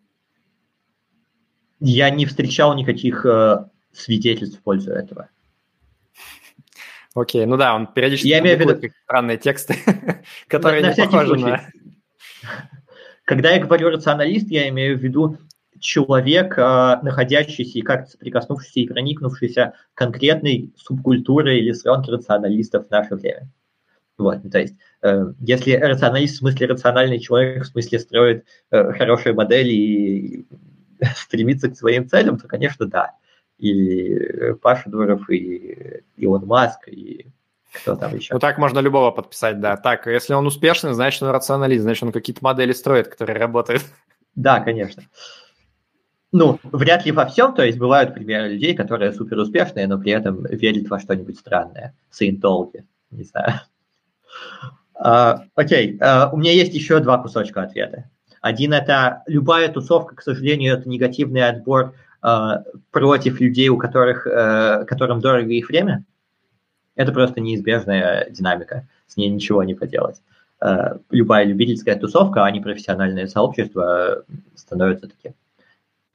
Я не встречал никаких э, свидетельств в пользу этого. Окей, ну да, он периодически я имею в виду... странные тексты, [laughs] которые на, не похожи на... [laughs] Когда я говорю рационалист, я имею в виду человек, э, находящийся и как-то соприкоснувшийся и проникнувшийся конкретной субкультурой или сленки рационалистов в наше время. Вот, то есть, э, если рационалист в смысле рациональный человек, в смысле строит э, хорошие модели и [laughs] стремится к своим целям, то, конечно, да. И Паша Дуров, и Илон Маск, и кто там еще. Ну, так можно любого подписать, да. Так, если он успешный, значит, он рационалист, значит, он какие-то модели строит, которые работают. Да, конечно. Ну, вряд ли во всем, то есть бывают примеры людей, которые супер успешные, но при этом верят во что-нибудь странное. Саентологи, не знаю. Uh, окей, uh, у меня есть еще два кусочка ответа. Один это любая тусовка, к сожалению, это негативный отбор uh, против людей, у которых, которым дорого их время. Это просто неизбежная динамика, с ней ничего не поделать. Любая любительская тусовка, а не профессиональное сообщество становится таким.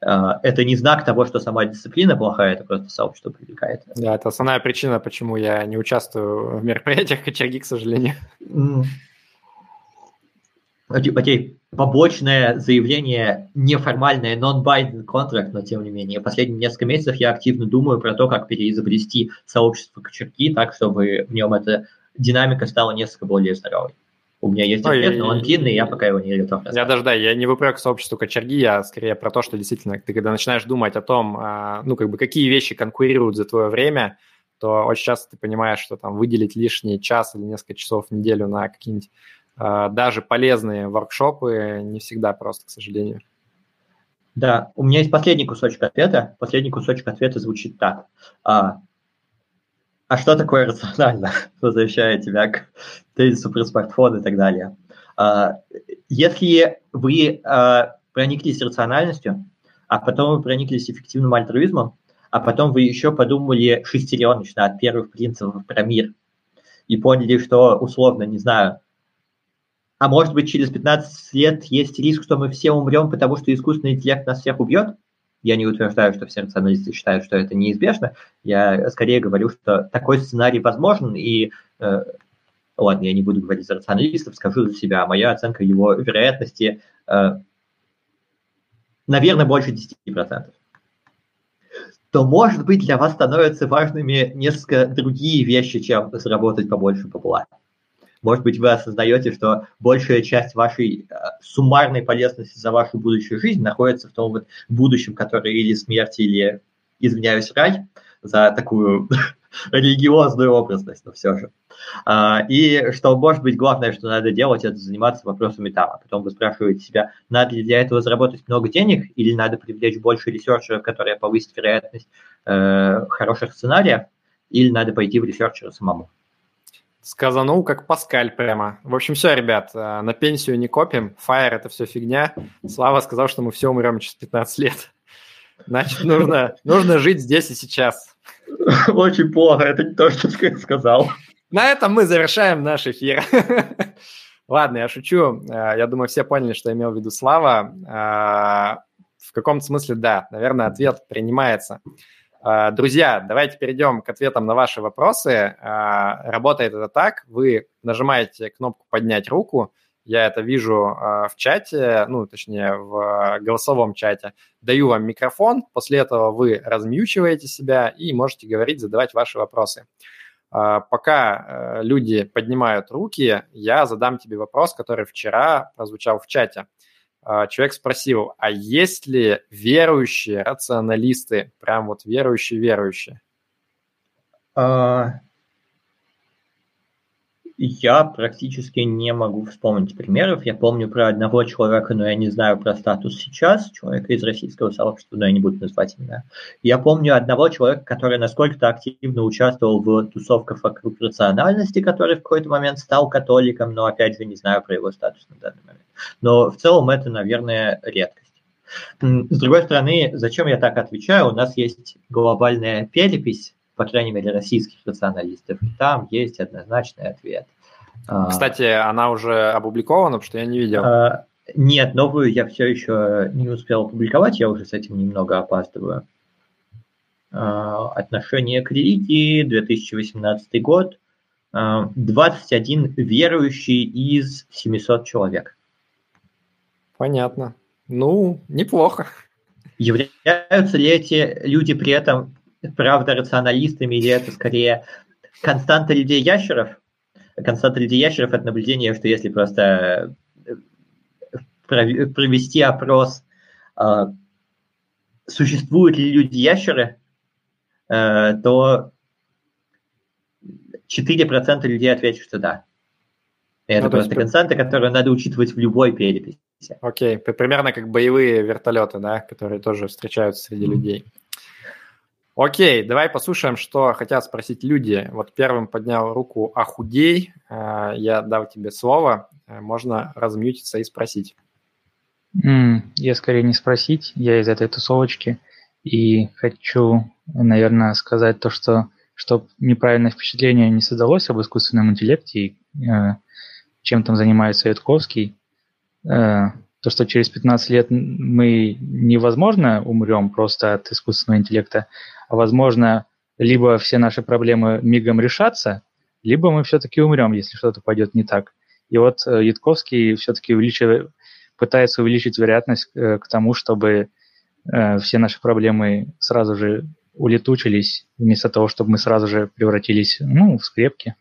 А, это не знак того, что сама дисциплина плохая, это просто сообщество привлекает. Да, это основная причина, почему я не участвую в мероприятиях кочерги, к сожалению. Окей, побочное заявление, неформальное non-binding contract, но тем не менее. Последние несколько месяцев я активно думаю про то, как переизобрести сообщество кочерги так, чтобы в нем эта динамика стала несколько более здоровой. У меня есть ответ, но он длинный, я пока его не готов Я даже, да, я не выпрек сообществу кочерги, я скорее про то, что действительно, ты когда начинаешь думать о том, а, ну, как бы, какие вещи конкурируют за твое время, то очень часто ты понимаешь, что там выделить лишний час или несколько часов в неделю на какие-нибудь даже полезные воркшопы не всегда просто, к сожалению. Да, у меня есть последний кусочек ответа. Последний кусочек ответа звучит так. А, а что такое рационально, [laughs] возвращая тебя к тезису про смартфон и так далее. А, если вы а, прониклись рациональностью, а потом вы прониклись эффективным альтруизмом, а потом вы еще подумали шестереночно от первых принципов про мир и поняли, что условно, не знаю, а может быть через 15 лет есть риск, что мы все умрем, потому что искусственный интеллект нас всех убьет, я не утверждаю, что все рационалисты считают, что это неизбежно. Я скорее говорю, что такой сценарий возможен, и э, ладно, я не буду говорить за рационалистов, скажу за себя. Моя оценка его вероятности, э, наверное, больше 10%. То, может быть, для вас становятся важными несколько другие вещи, чем заработать побольше бабла. Может быть, вы осознаете, что большая часть вашей э, суммарной полезности за вашу будущую жизнь находится в том вот будущем, которое или смерть, или, извиняюсь, рай, за такую [laughs] религиозную образность, но все же. А, и что, может быть, главное, что надо делать, это заниматься вопросами там. А потом вы спрашиваете себя, надо ли для этого заработать много денег или надо привлечь больше ресерчеров, которые повысят вероятность э, хороших сценариев, или надо пойти в ресерчера самому. Сказанул, как Паскаль прямо. В общем, все, ребят, э, на пенсию не копим, фаер – это все фигня. Слава сказал, что мы все умрем через 15 лет. Значит, нужно, нужно жить здесь и сейчас. [laughs] Очень плохо, это не то, что ты сказал. На этом мы завершаем наш эфир. [laughs] Ладно, я шучу. Э, я думаю, все поняли, что имел в виду Слава. Э, в каком-то смысле, да, наверное, ответ принимается. Э, друзья, давайте перейдем к ответам на ваши вопросы. Работает это так. Вы нажимаете кнопку «Поднять руку», я это вижу э, в чате, ну, точнее, в голосовом чате, даю вам микрофон, после этого вы размьючиваете себя и можете говорить, задавать ваши вопросы. Пока э, люди поднимают руки, я задам тебе вопрос, который вчера прозвучал в чате. Э, человек спросил, а есть ли верующие рационалисты, прям вот верующие-верующие? А, я практически не могу вспомнить примеров. Я помню про одного человека, но я не знаю про статус сейчас, человека из российского сообщества, но я не буду называть имена. Я помню одного человека, который насколько-то активно участвовал в тусовках вокруг рациональности, который в какой-то момент стал католиком, но опять же не знаю про его статус на данный момент. Но в целом это, наверное, редкость. С другой стороны, зачем я так отвечаю? У нас есть глобальная перепись по крайней мере, российских националистов, и там есть однозначный ответ. А, Кстати, она уже опубликована, потому что я не видел. А, нет, новую я все еще не успел опубликовать, я уже с этим немного опаздываю. А, отношение к религии, 2018 год, 21 верующий из 700 человек. Понятно. Ну, неплохо. Являются ли эти люди при этом правда рационалистами, или это скорее константа людей ящеров? Константа людей ящеров – это наблюдение, что если просто э, провести опрос, а, существуют ли люди-ящеры, э, то 4% людей ответят, что да. Это ну, просто есть... константа, которую надо учитывать в любой переписи. Окей, примерно как боевые вертолеты, да, которые тоже встречаются среди mm-hmm. людей. Окей, давай послушаем, что хотят спросить люди. Вот первым поднял руку «Ахудей». Э, я дал тебе слово. Э, можно размьютиться и спросить. Mm, я скорее не спросить, я из этой тусовочки. И хочу, наверное, сказать то, что чтобы неправильное впечатление не создалось об искусственном интеллекте и э, чем там занимается Ютковский, э, то, что через 15 лет мы невозможно умрем просто от искусственного интеллекта, возможно, либо все наши проблемы мигом решатся, либо мы все-таки умрем, если что-то пойдет не так. И вот э, Ятковский все-таки увеличивает, пытается увеличить вероятность э, к тому, чтобы э, все наши проблемы сразу же улетучились, вместо того, чтобы мы сразу же превратились ну, в скрепки.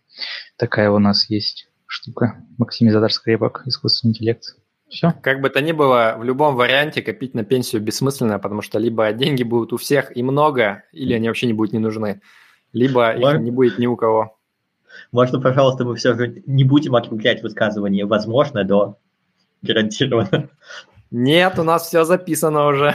Такая у нас есть штука. Максимизатор скрепок, искусственный интеллект. Все. Как бы то ни было, в любом варианте копить на пенсию бессмысленно, потому что либо деньги будут у всех и много, или они вообще не будут не нужны, либо их не будет ни у кого. Можно, пожалуйста, мы все же не будем округлять высказывание «возможно» до «гарантированно». Нет, у нас все записано уже.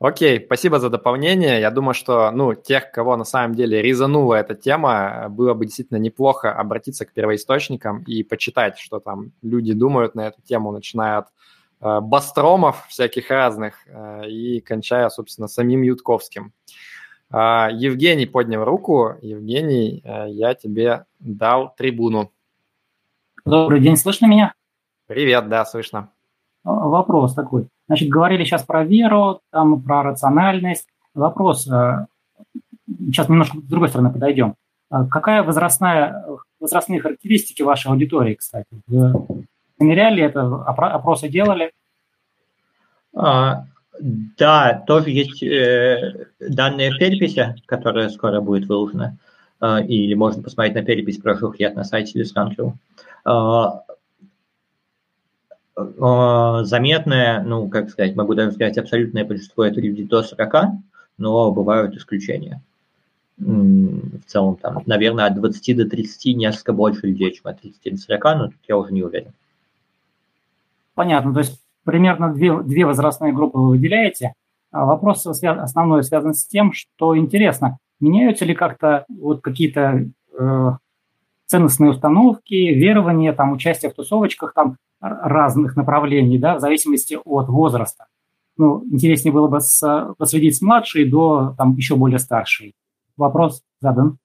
Окей, спасибо за дополнение. Я думаю, что ну, тех, кого на самом деле резанула эта тема, было бы действительно неплохо обратиться к первоисточникам и почитать, что там люди думают на эту тему, начиная от э, бастромов всяких разных э, и кончая, собственно, самим Ютковским. Э, Евгений поднял руку. Евгений, э, я тебе дал трибуну. Добрый день, слышно меня? Привет, да, слышно. Вопрос такой. Значит, говорили сейчас про веру, там про рациональность. Вопрос, э, сейчас немножко с другой стороны подойдем. А какая возрастная, возрастные характеристики вашей аудитории, кстати? Вы замеряли это, опросы делали? А, да, тоже есть э, данные переписи, которая скоро будет выложена. Э, или можно посмотреть на перепись прошлых лет на сайте Discount Э, заметное, ну, как сказать, могу даже сказать, абсолютное большинство это люди до 40, но бывают исключения. в целом там, наверное, от 20 до 30 несколько больше людей, чем от 30 до 40, но тут я уже не уверен. Понятно, то есть примерно две, две возрастные группы вы выделяете. А вопрос основной связан с тем, что интересно, меняются ли как-то вот какие-то э, ценностные установки, верования, там, участие в тусовочках там разных направлений, да, в зависимости от возраста. Ну, интереснее было бы с, последить с младшей до там еще более старшей. Вопрос задан.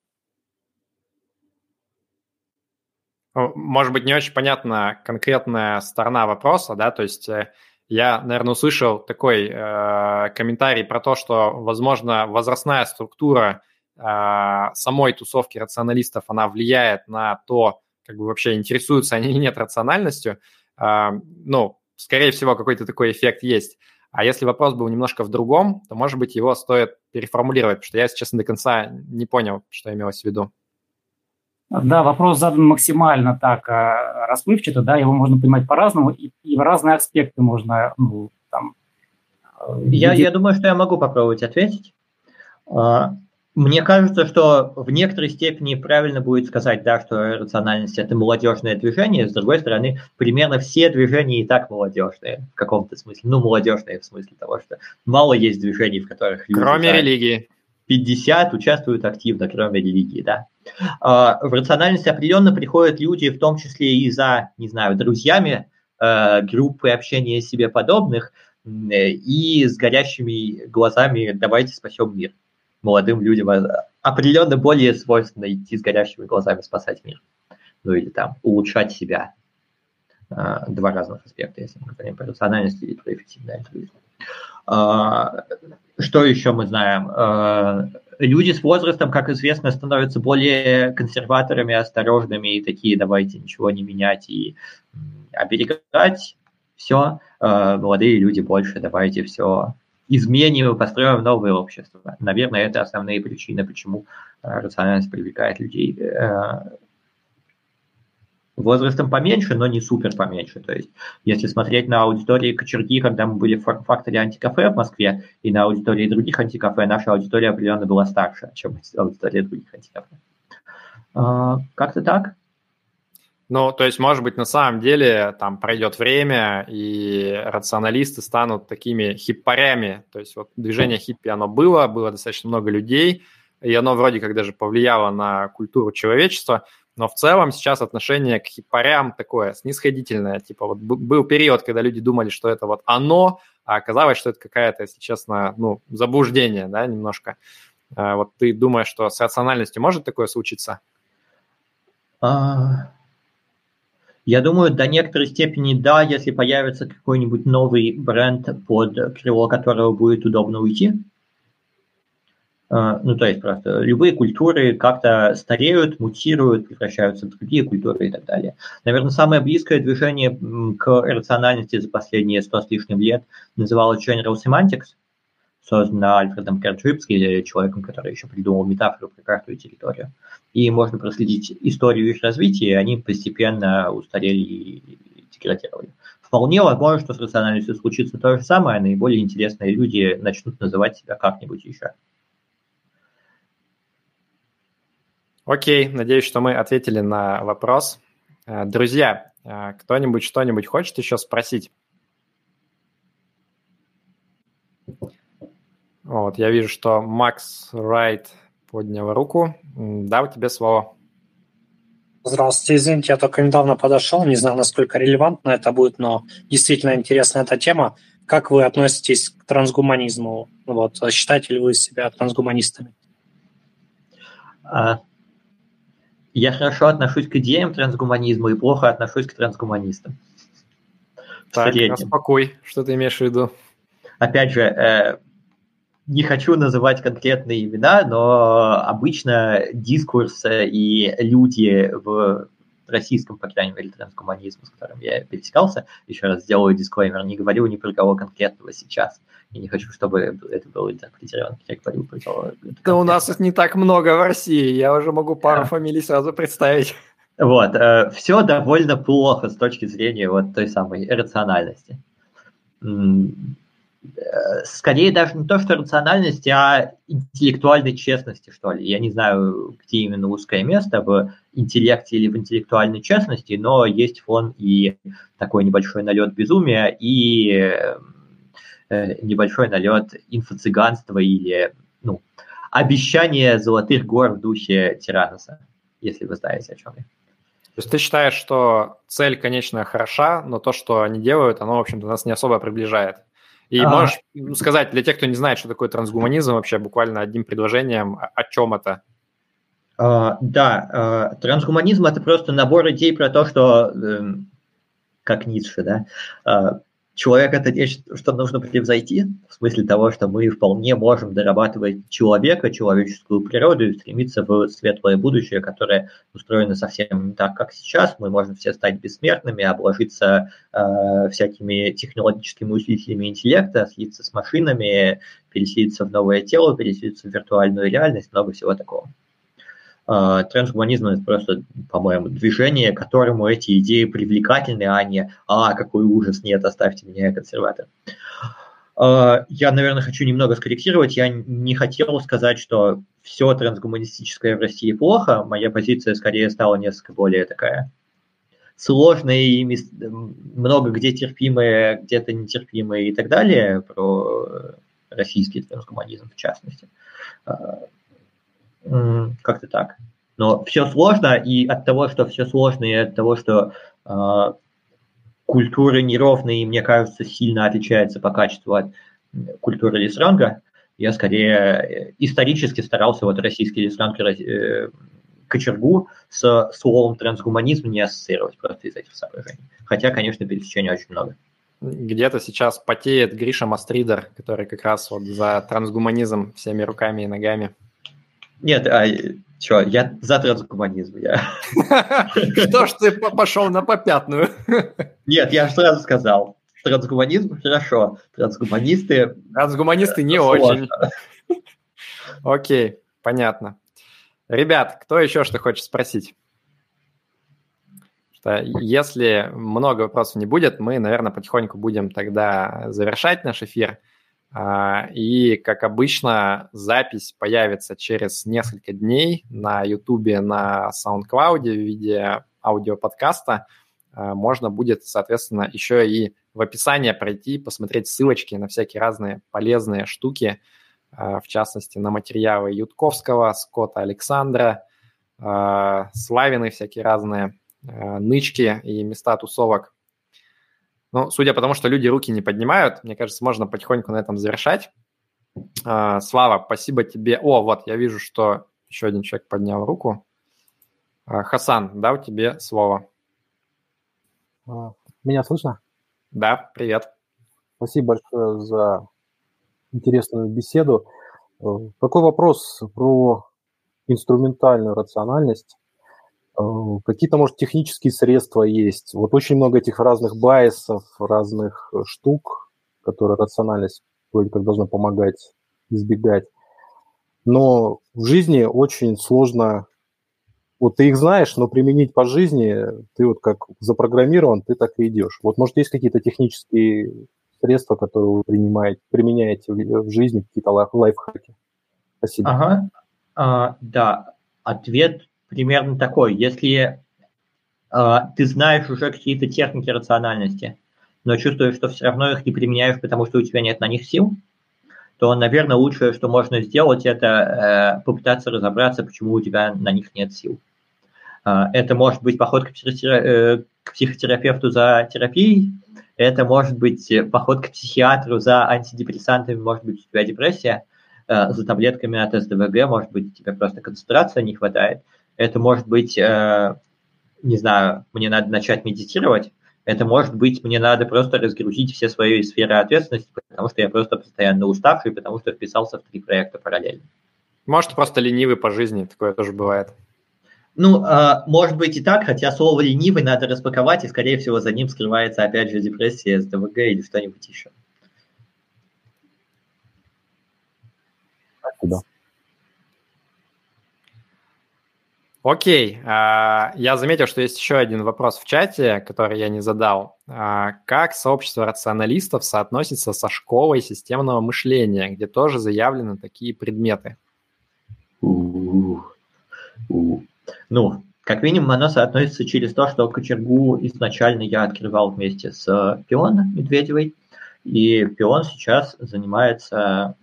Может быть, не очень понятна конкретная сторона вопроса, да, то есть э, я, наверное, услышал такой э, комментарий про то, что, возможно, возрастная структура э, самой тусовки рационалистов, она влияет на то, как бы вообще интересуются они или нет рациональностью. Э, ну, скорее всего, какой-то такой эффект есть. А если вопрос был немножко в другом, то, может быть, его стоит переформулировать, потому что я, если честно, до конца не понял, что имелось в виду. Да, вопрос задан максимально так а, расплывчато, да, его можно понимать по-разному, и, и в разные аспекты можно, ну, там... Я, я думаю, что я могу попробовать ответить. Мне кажется, что в некоторой степени правильно будет сказать, да, что рациональность – это молодежное движение. С другой стороны, примерно все движения и так молодежные в каком-то смысле. Ну, молодежные в смысле того, что мало есть движений, в которых люди… Кроме да, религии. 50 участвуют активно, кроме религии, да. А, в рациональность определенно приходят люди, в том числе и за, не знаю, друзьями, э, группы общения себе подобных, и с горящими глазами «давайте спасем мир» молодым людям определенно более свойственно идти с горящими глазами спасать мир. Ну или там улучшать себя. А, два разных аспекта, если мы говорим про рациональность или про эффективный альтруизм. А, что еще мы знаем? А, люди с возрастом, как известно, становятся более консерваторами, осторожными и такие, давайте ничего не менять и оберегать все. Молодые люди больше, давайте все изменим и построим новое общество. Наверное, это основные причины, почему э, рациональность привлекает людей э, возрастом поменьше, но не супер поменьше. То есть, если смотреть на аудитории кочерги, когда мы были в факторе антикафе в Москве, и на аудитории других антикафе, наша аудитория определенно была старше, чем аудитория других антикафе. А, как-то так. Ну, то есть, может быть, на самом деле там пройдет время, и рационалисты станут такими хиппарями. То есть вот движение хиппи, оно было, было достаточно много людей, и оно вроде как даже повлияло на культуру человечества, но в целом сейчас отношение к хиппарям такое снисходительное. Типа вот был период, когда люди думали, что это вот оно, а оказалось, что это какая-то, если честно, ну, заблуждение, да, немножко. А вот ты думаешь, что с рациональностью может такое случиться? А, я думаю, до некоторой степени да, если появится какой-нибудь новый бренд, под крыло которого будет удобно уйти. А, ну, то есть просто любые культуры как-то стареют, мутируют, превращаются в другие культуры и так далее. Наверное, самое близкое движение к рациональности за последние сто с лишним лет называлось General Semantics, создано Альфредом Керджипски, человеком, который еще придумал метафору про карту и территорию и можно проследить историю их развития, и они постепенно устарели и деградировали. Вполне возможно, что с рациональностью случится то же самое, а наиболее интересные люди начнут называть себя как-нибудь еще. Окей, надеюсь, что мы ответили на вопрос. Э, друзья, э, кто-нибудь что-нибудь хочет еще спросить? Вот, я вижу, что Макс Райт поднял руку. Да, у тебя слово. Здравствуйте, извините, я только недавно подошел, не знаю, насколько релевантно это будет, но действительно интересная эта тема. Как вы относитесь к трансгуманизму? Вот, считаете ли вы себя трансгуманистами? А, я хорошо отношусь к идеям трансгуманизма и плохо отношусь к трансгуманистам. Так, успокой, что ты имеешь в виду? Опять же, э, не хочу называть конкретные имена, но обычно дискурс и люди в российском, по крайней мере, трансгуманизме, с которым я пересекался, еще раз сделаю дисклеймер, не говорю ни про кого конкретного сейчас. И не хочу, чтобы это было интерпретировано, я говорю про кого Да у нас не так много в России, я уже могу пару да. фамилий сразу представить. Вот, э, все довольно плохо с точки зрения вот той самой рациональности скорее даже не то, что рациональности, а интеллектуальной честности, что ли. Я не знаю, где именно узкое место, в интеллекте или в интеллектуальной честности, но есть фон и такой небольшой налет безумия, и э, небольшой налет инфо-цыганства или ну, обещание золотых гор в духе Тираноса, если вы знаете, о чем я. То есть ты считаешь, что цель, конечно, хороша, но то, что они делают, оно, в общем-то, нас не особо приближает. И а... можешь сказать для тех, кто не знает, что такое трансгуманизм, вообще буквально одним предложением, о чем это? Uh, да, uh, трансгуманизм это просто набор идей про то, что, uh, как Ницше, да, uh, человек это нечто, что нужно превзойти, в смысле того, что мы вполне можем дорабатывать человека, человеческую природу и стремиться в светлое будущее, которое устроено совсем не так, как сейчас. Мы можем все стать бессмертными, обложиться э, всякими технологическими усилителями интеллекта, слиться с машинами, переселиться в новое тело, переселиться в виртуальную реальность, много всего такого. А, трансгуманизм – это просто, по-моему, движение, которому эти идеи привлекательны, а не «А, какой ужас, нет, оставьте меня, я консерватор». А, я, наверное, хочу немного скорректировать. Я не хотел сказать, что все трансгуманистическое в России плохо. Моя позиция скорее стала несколько более такая сложная и много где терпимая, где-то нетерпимая и так далее, про российский трансгуманизм в частности. А, как-то так. Но все сложно, и от того, что все сложно, и от того, что э, культуры неровные, мне кажется, сильно отличается по качеству от культуры лесранга, я скорее э, исторически старался вот российский лесранг э, кочергу с словом трансгуманизм не ассоциировать просто из этих соображений. Хотя, конечно, пересечений очень много. Где-то сейчас потеет Гриша Мастридер, который как раз вот за трансгуманизм всеми руками и ногами. Нет, а что, я за трансгуманизм. Я... [laughs] Что ж ты пошел на попятную? [laughs] Нет, я же сразу сказал. Трансгуманизм хорошо, трансгуманисты... Трансгуманисты не очень. Окей, понятно. Ребят, кто еще что хочет спросить? Что если много вопросов не будет, мы, наверное, потихоньку будем тогда завершать наш эфир. А, и, как обычно, запись появится через несколько дней на YouTube, на SoundCloud в виде аудиоподкаста. А, можно будет, соответственно, еще и в описании пройти, посмотреть ссылочки на всякие разные полезные штуки, а, в частности, на материалы Ютковского, Скотта Александра, Славины всякие разные, нычки и места тусовок ну, судя по тому, что люди руки не поднимают, мне кажется, можно потихоньку на этом завершать. А, Слава, спасибо тебе. О, вот, я вижу, что еще один человек поднял руку. А, Хасан, да, у тебе слово. А, меня слышно? Да, привет. Спасибо большое за интересную беседу. Э, такой вопрос про инструментальную рациональность. Э, какие-то, может, технические средства есть. Вот очень много этих разных байсов, разных э, штук, которые рациональность вроде как должна помогать избегать. Но в жизни очень сложно... Вот ты их знаешь, но применить по жизни, ты вот как запрограммирован, ты так и идешь. Вот, может, есть какие-то технические средства, которые вы принимаете, применяете в, жизни, какие-то лайфхаки? Спасибо. Ага, а, да, ответ примерно такой. Если э, ты знаешь уже какие-то техники рациональности, но чувствуешь, что все равно их не применяешь, потому что у тебя нет на них сил, то, наверное, лучшее, что можно сделать, это э, попытаться разобраться, почему у тебя на них нет сил. Э, это может быть поход к, психотера... к психотерапевту за терапией, это может быть поход к психиатру за антидепрессантами, может быть, у тебя депрессия, за таблетками от СДВГ, может быть, у тебя просто концентрация не хватает. Это может быть, э, не знаю, мне надо начать медитировать. Это может быть, мне надо просто разгрузить все свои сферы ответственности, потому что я просто постоянно уставший, потому что вписался в три проекта параллельно. Может, просто ленивый по жизни, такое тоже бывает. Ну, э, может быть и так, хотя слово ленивый надо распаковать, и, скорее всего, за ним скрывается, опять же, депрессия, СДВГ или что-нибудь еще. Спасибо. Окей, а, я заметил, что есть еще один вопрос в чате, который я не задал. А, как сообщество рационалистов соотносится со школой системного мышления, где тоже заявлены такие предметы? Ну, как минимум, оно соотносится через то, что кочергу изначально я открывал вместе с Пион Медведевой, и Пион сейчас занимается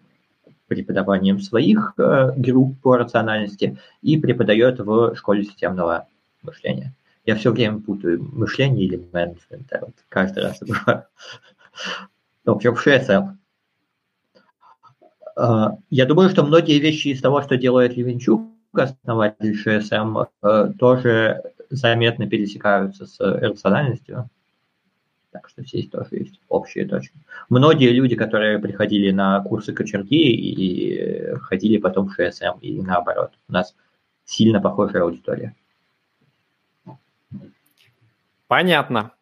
преподаванием своих э, групп по рациональности и преподает в школе системного мышления. Я все время путаю мышление или менеджмент. Вот каждый раз забываю. [laughs] В общем, в ШСМ. Э, я думаю, что многие вещи из того, что делает Левинчук, основатель ШСМ, э, тоже заметно пересекаются с рациональностью. Так что здесь тоже есть общие точки. Многие люди, которые приходили на курсы кочерги и ходили потом в ШСМ, и наоборот. У нас сильно похожая аудитория. Понятно.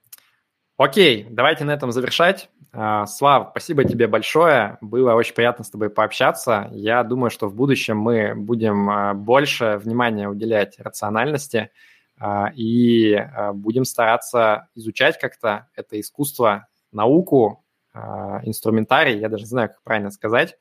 Окей, давайте на этом завершать. А, Слав, спасибо тебе большое. Было очень приятно с тобой пообщаться. Я думаю, что в будущем мы будем а, больше внимания уделять рациональности. А, и а, будем стараться изучать как-то это искусство, науку, а, инструментарий, я даже не знаю, как правильно сказать.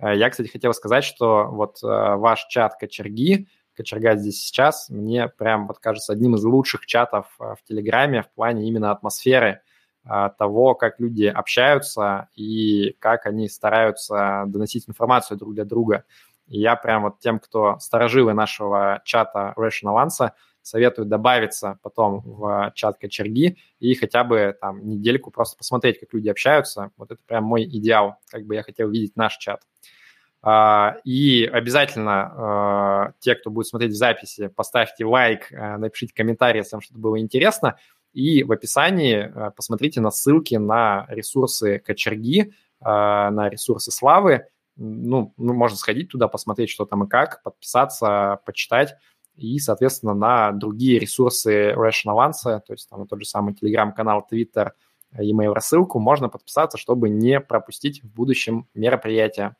Я, кстати, хотел сказать, что вот ваш чат Кочерги, Кочерга здесь сейчас, мне прям вот кажется одним из лучших чатов в Телеграме в плане именно атмосферы того, как люди общаются и как они стараются доносить информацию друг для друга. И я прям вот тем, кто сторожилы нашего чата Rational Answer, советую добавиться потом в чат кочерги и хотя бы там недельку просто посмотреть, как люди общаются. Вот это прям мой идеал, как бы я хотел видеть наш чат. А, и обязательно а, те, кто будет смотреть в записи, поставьте лайк, а, напишите комментарий, если вам что-то было интересно. И в описании посмотрите на ссылки на ресурсы кочерги, на ресурсы славы. Ну, ну, можно сходить туда, посмотреть, что там и как, подписаться, почитать и, соответственно, на другие ресурсы Rational Answer, то есть там тот же самый телеграм-канал, Twitter, e-mail рассылку, можно подписаться, чтобы не пропустить в будущем мероприятия.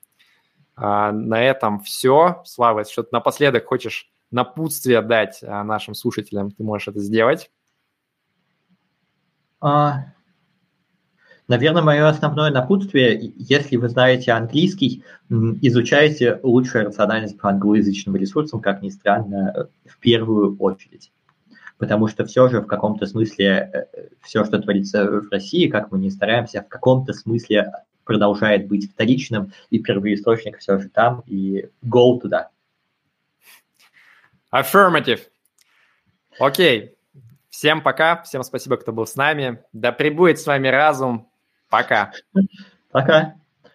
А, на этом все. Слава, если что-то напоследок хочешь напутствие дать а, нашим слушателям, ты можешь это сделать. А, Наверное, мое основное напутствие, если вы знаете английский, изучайте лучшую рациональность по англоязычным ресурсам, как ни странно, в первую очередь. Потому что все же в каком-то смысле э, все, что творится в России, как мы не стараемся, в каком-то смысле продолжает быть вторичным, и первоисточник все же там, и go туда. Affirmative. Окей. Всем пока, всем спасибо, кто был с нами. Да пребудет с вами разум. Пока. Пока.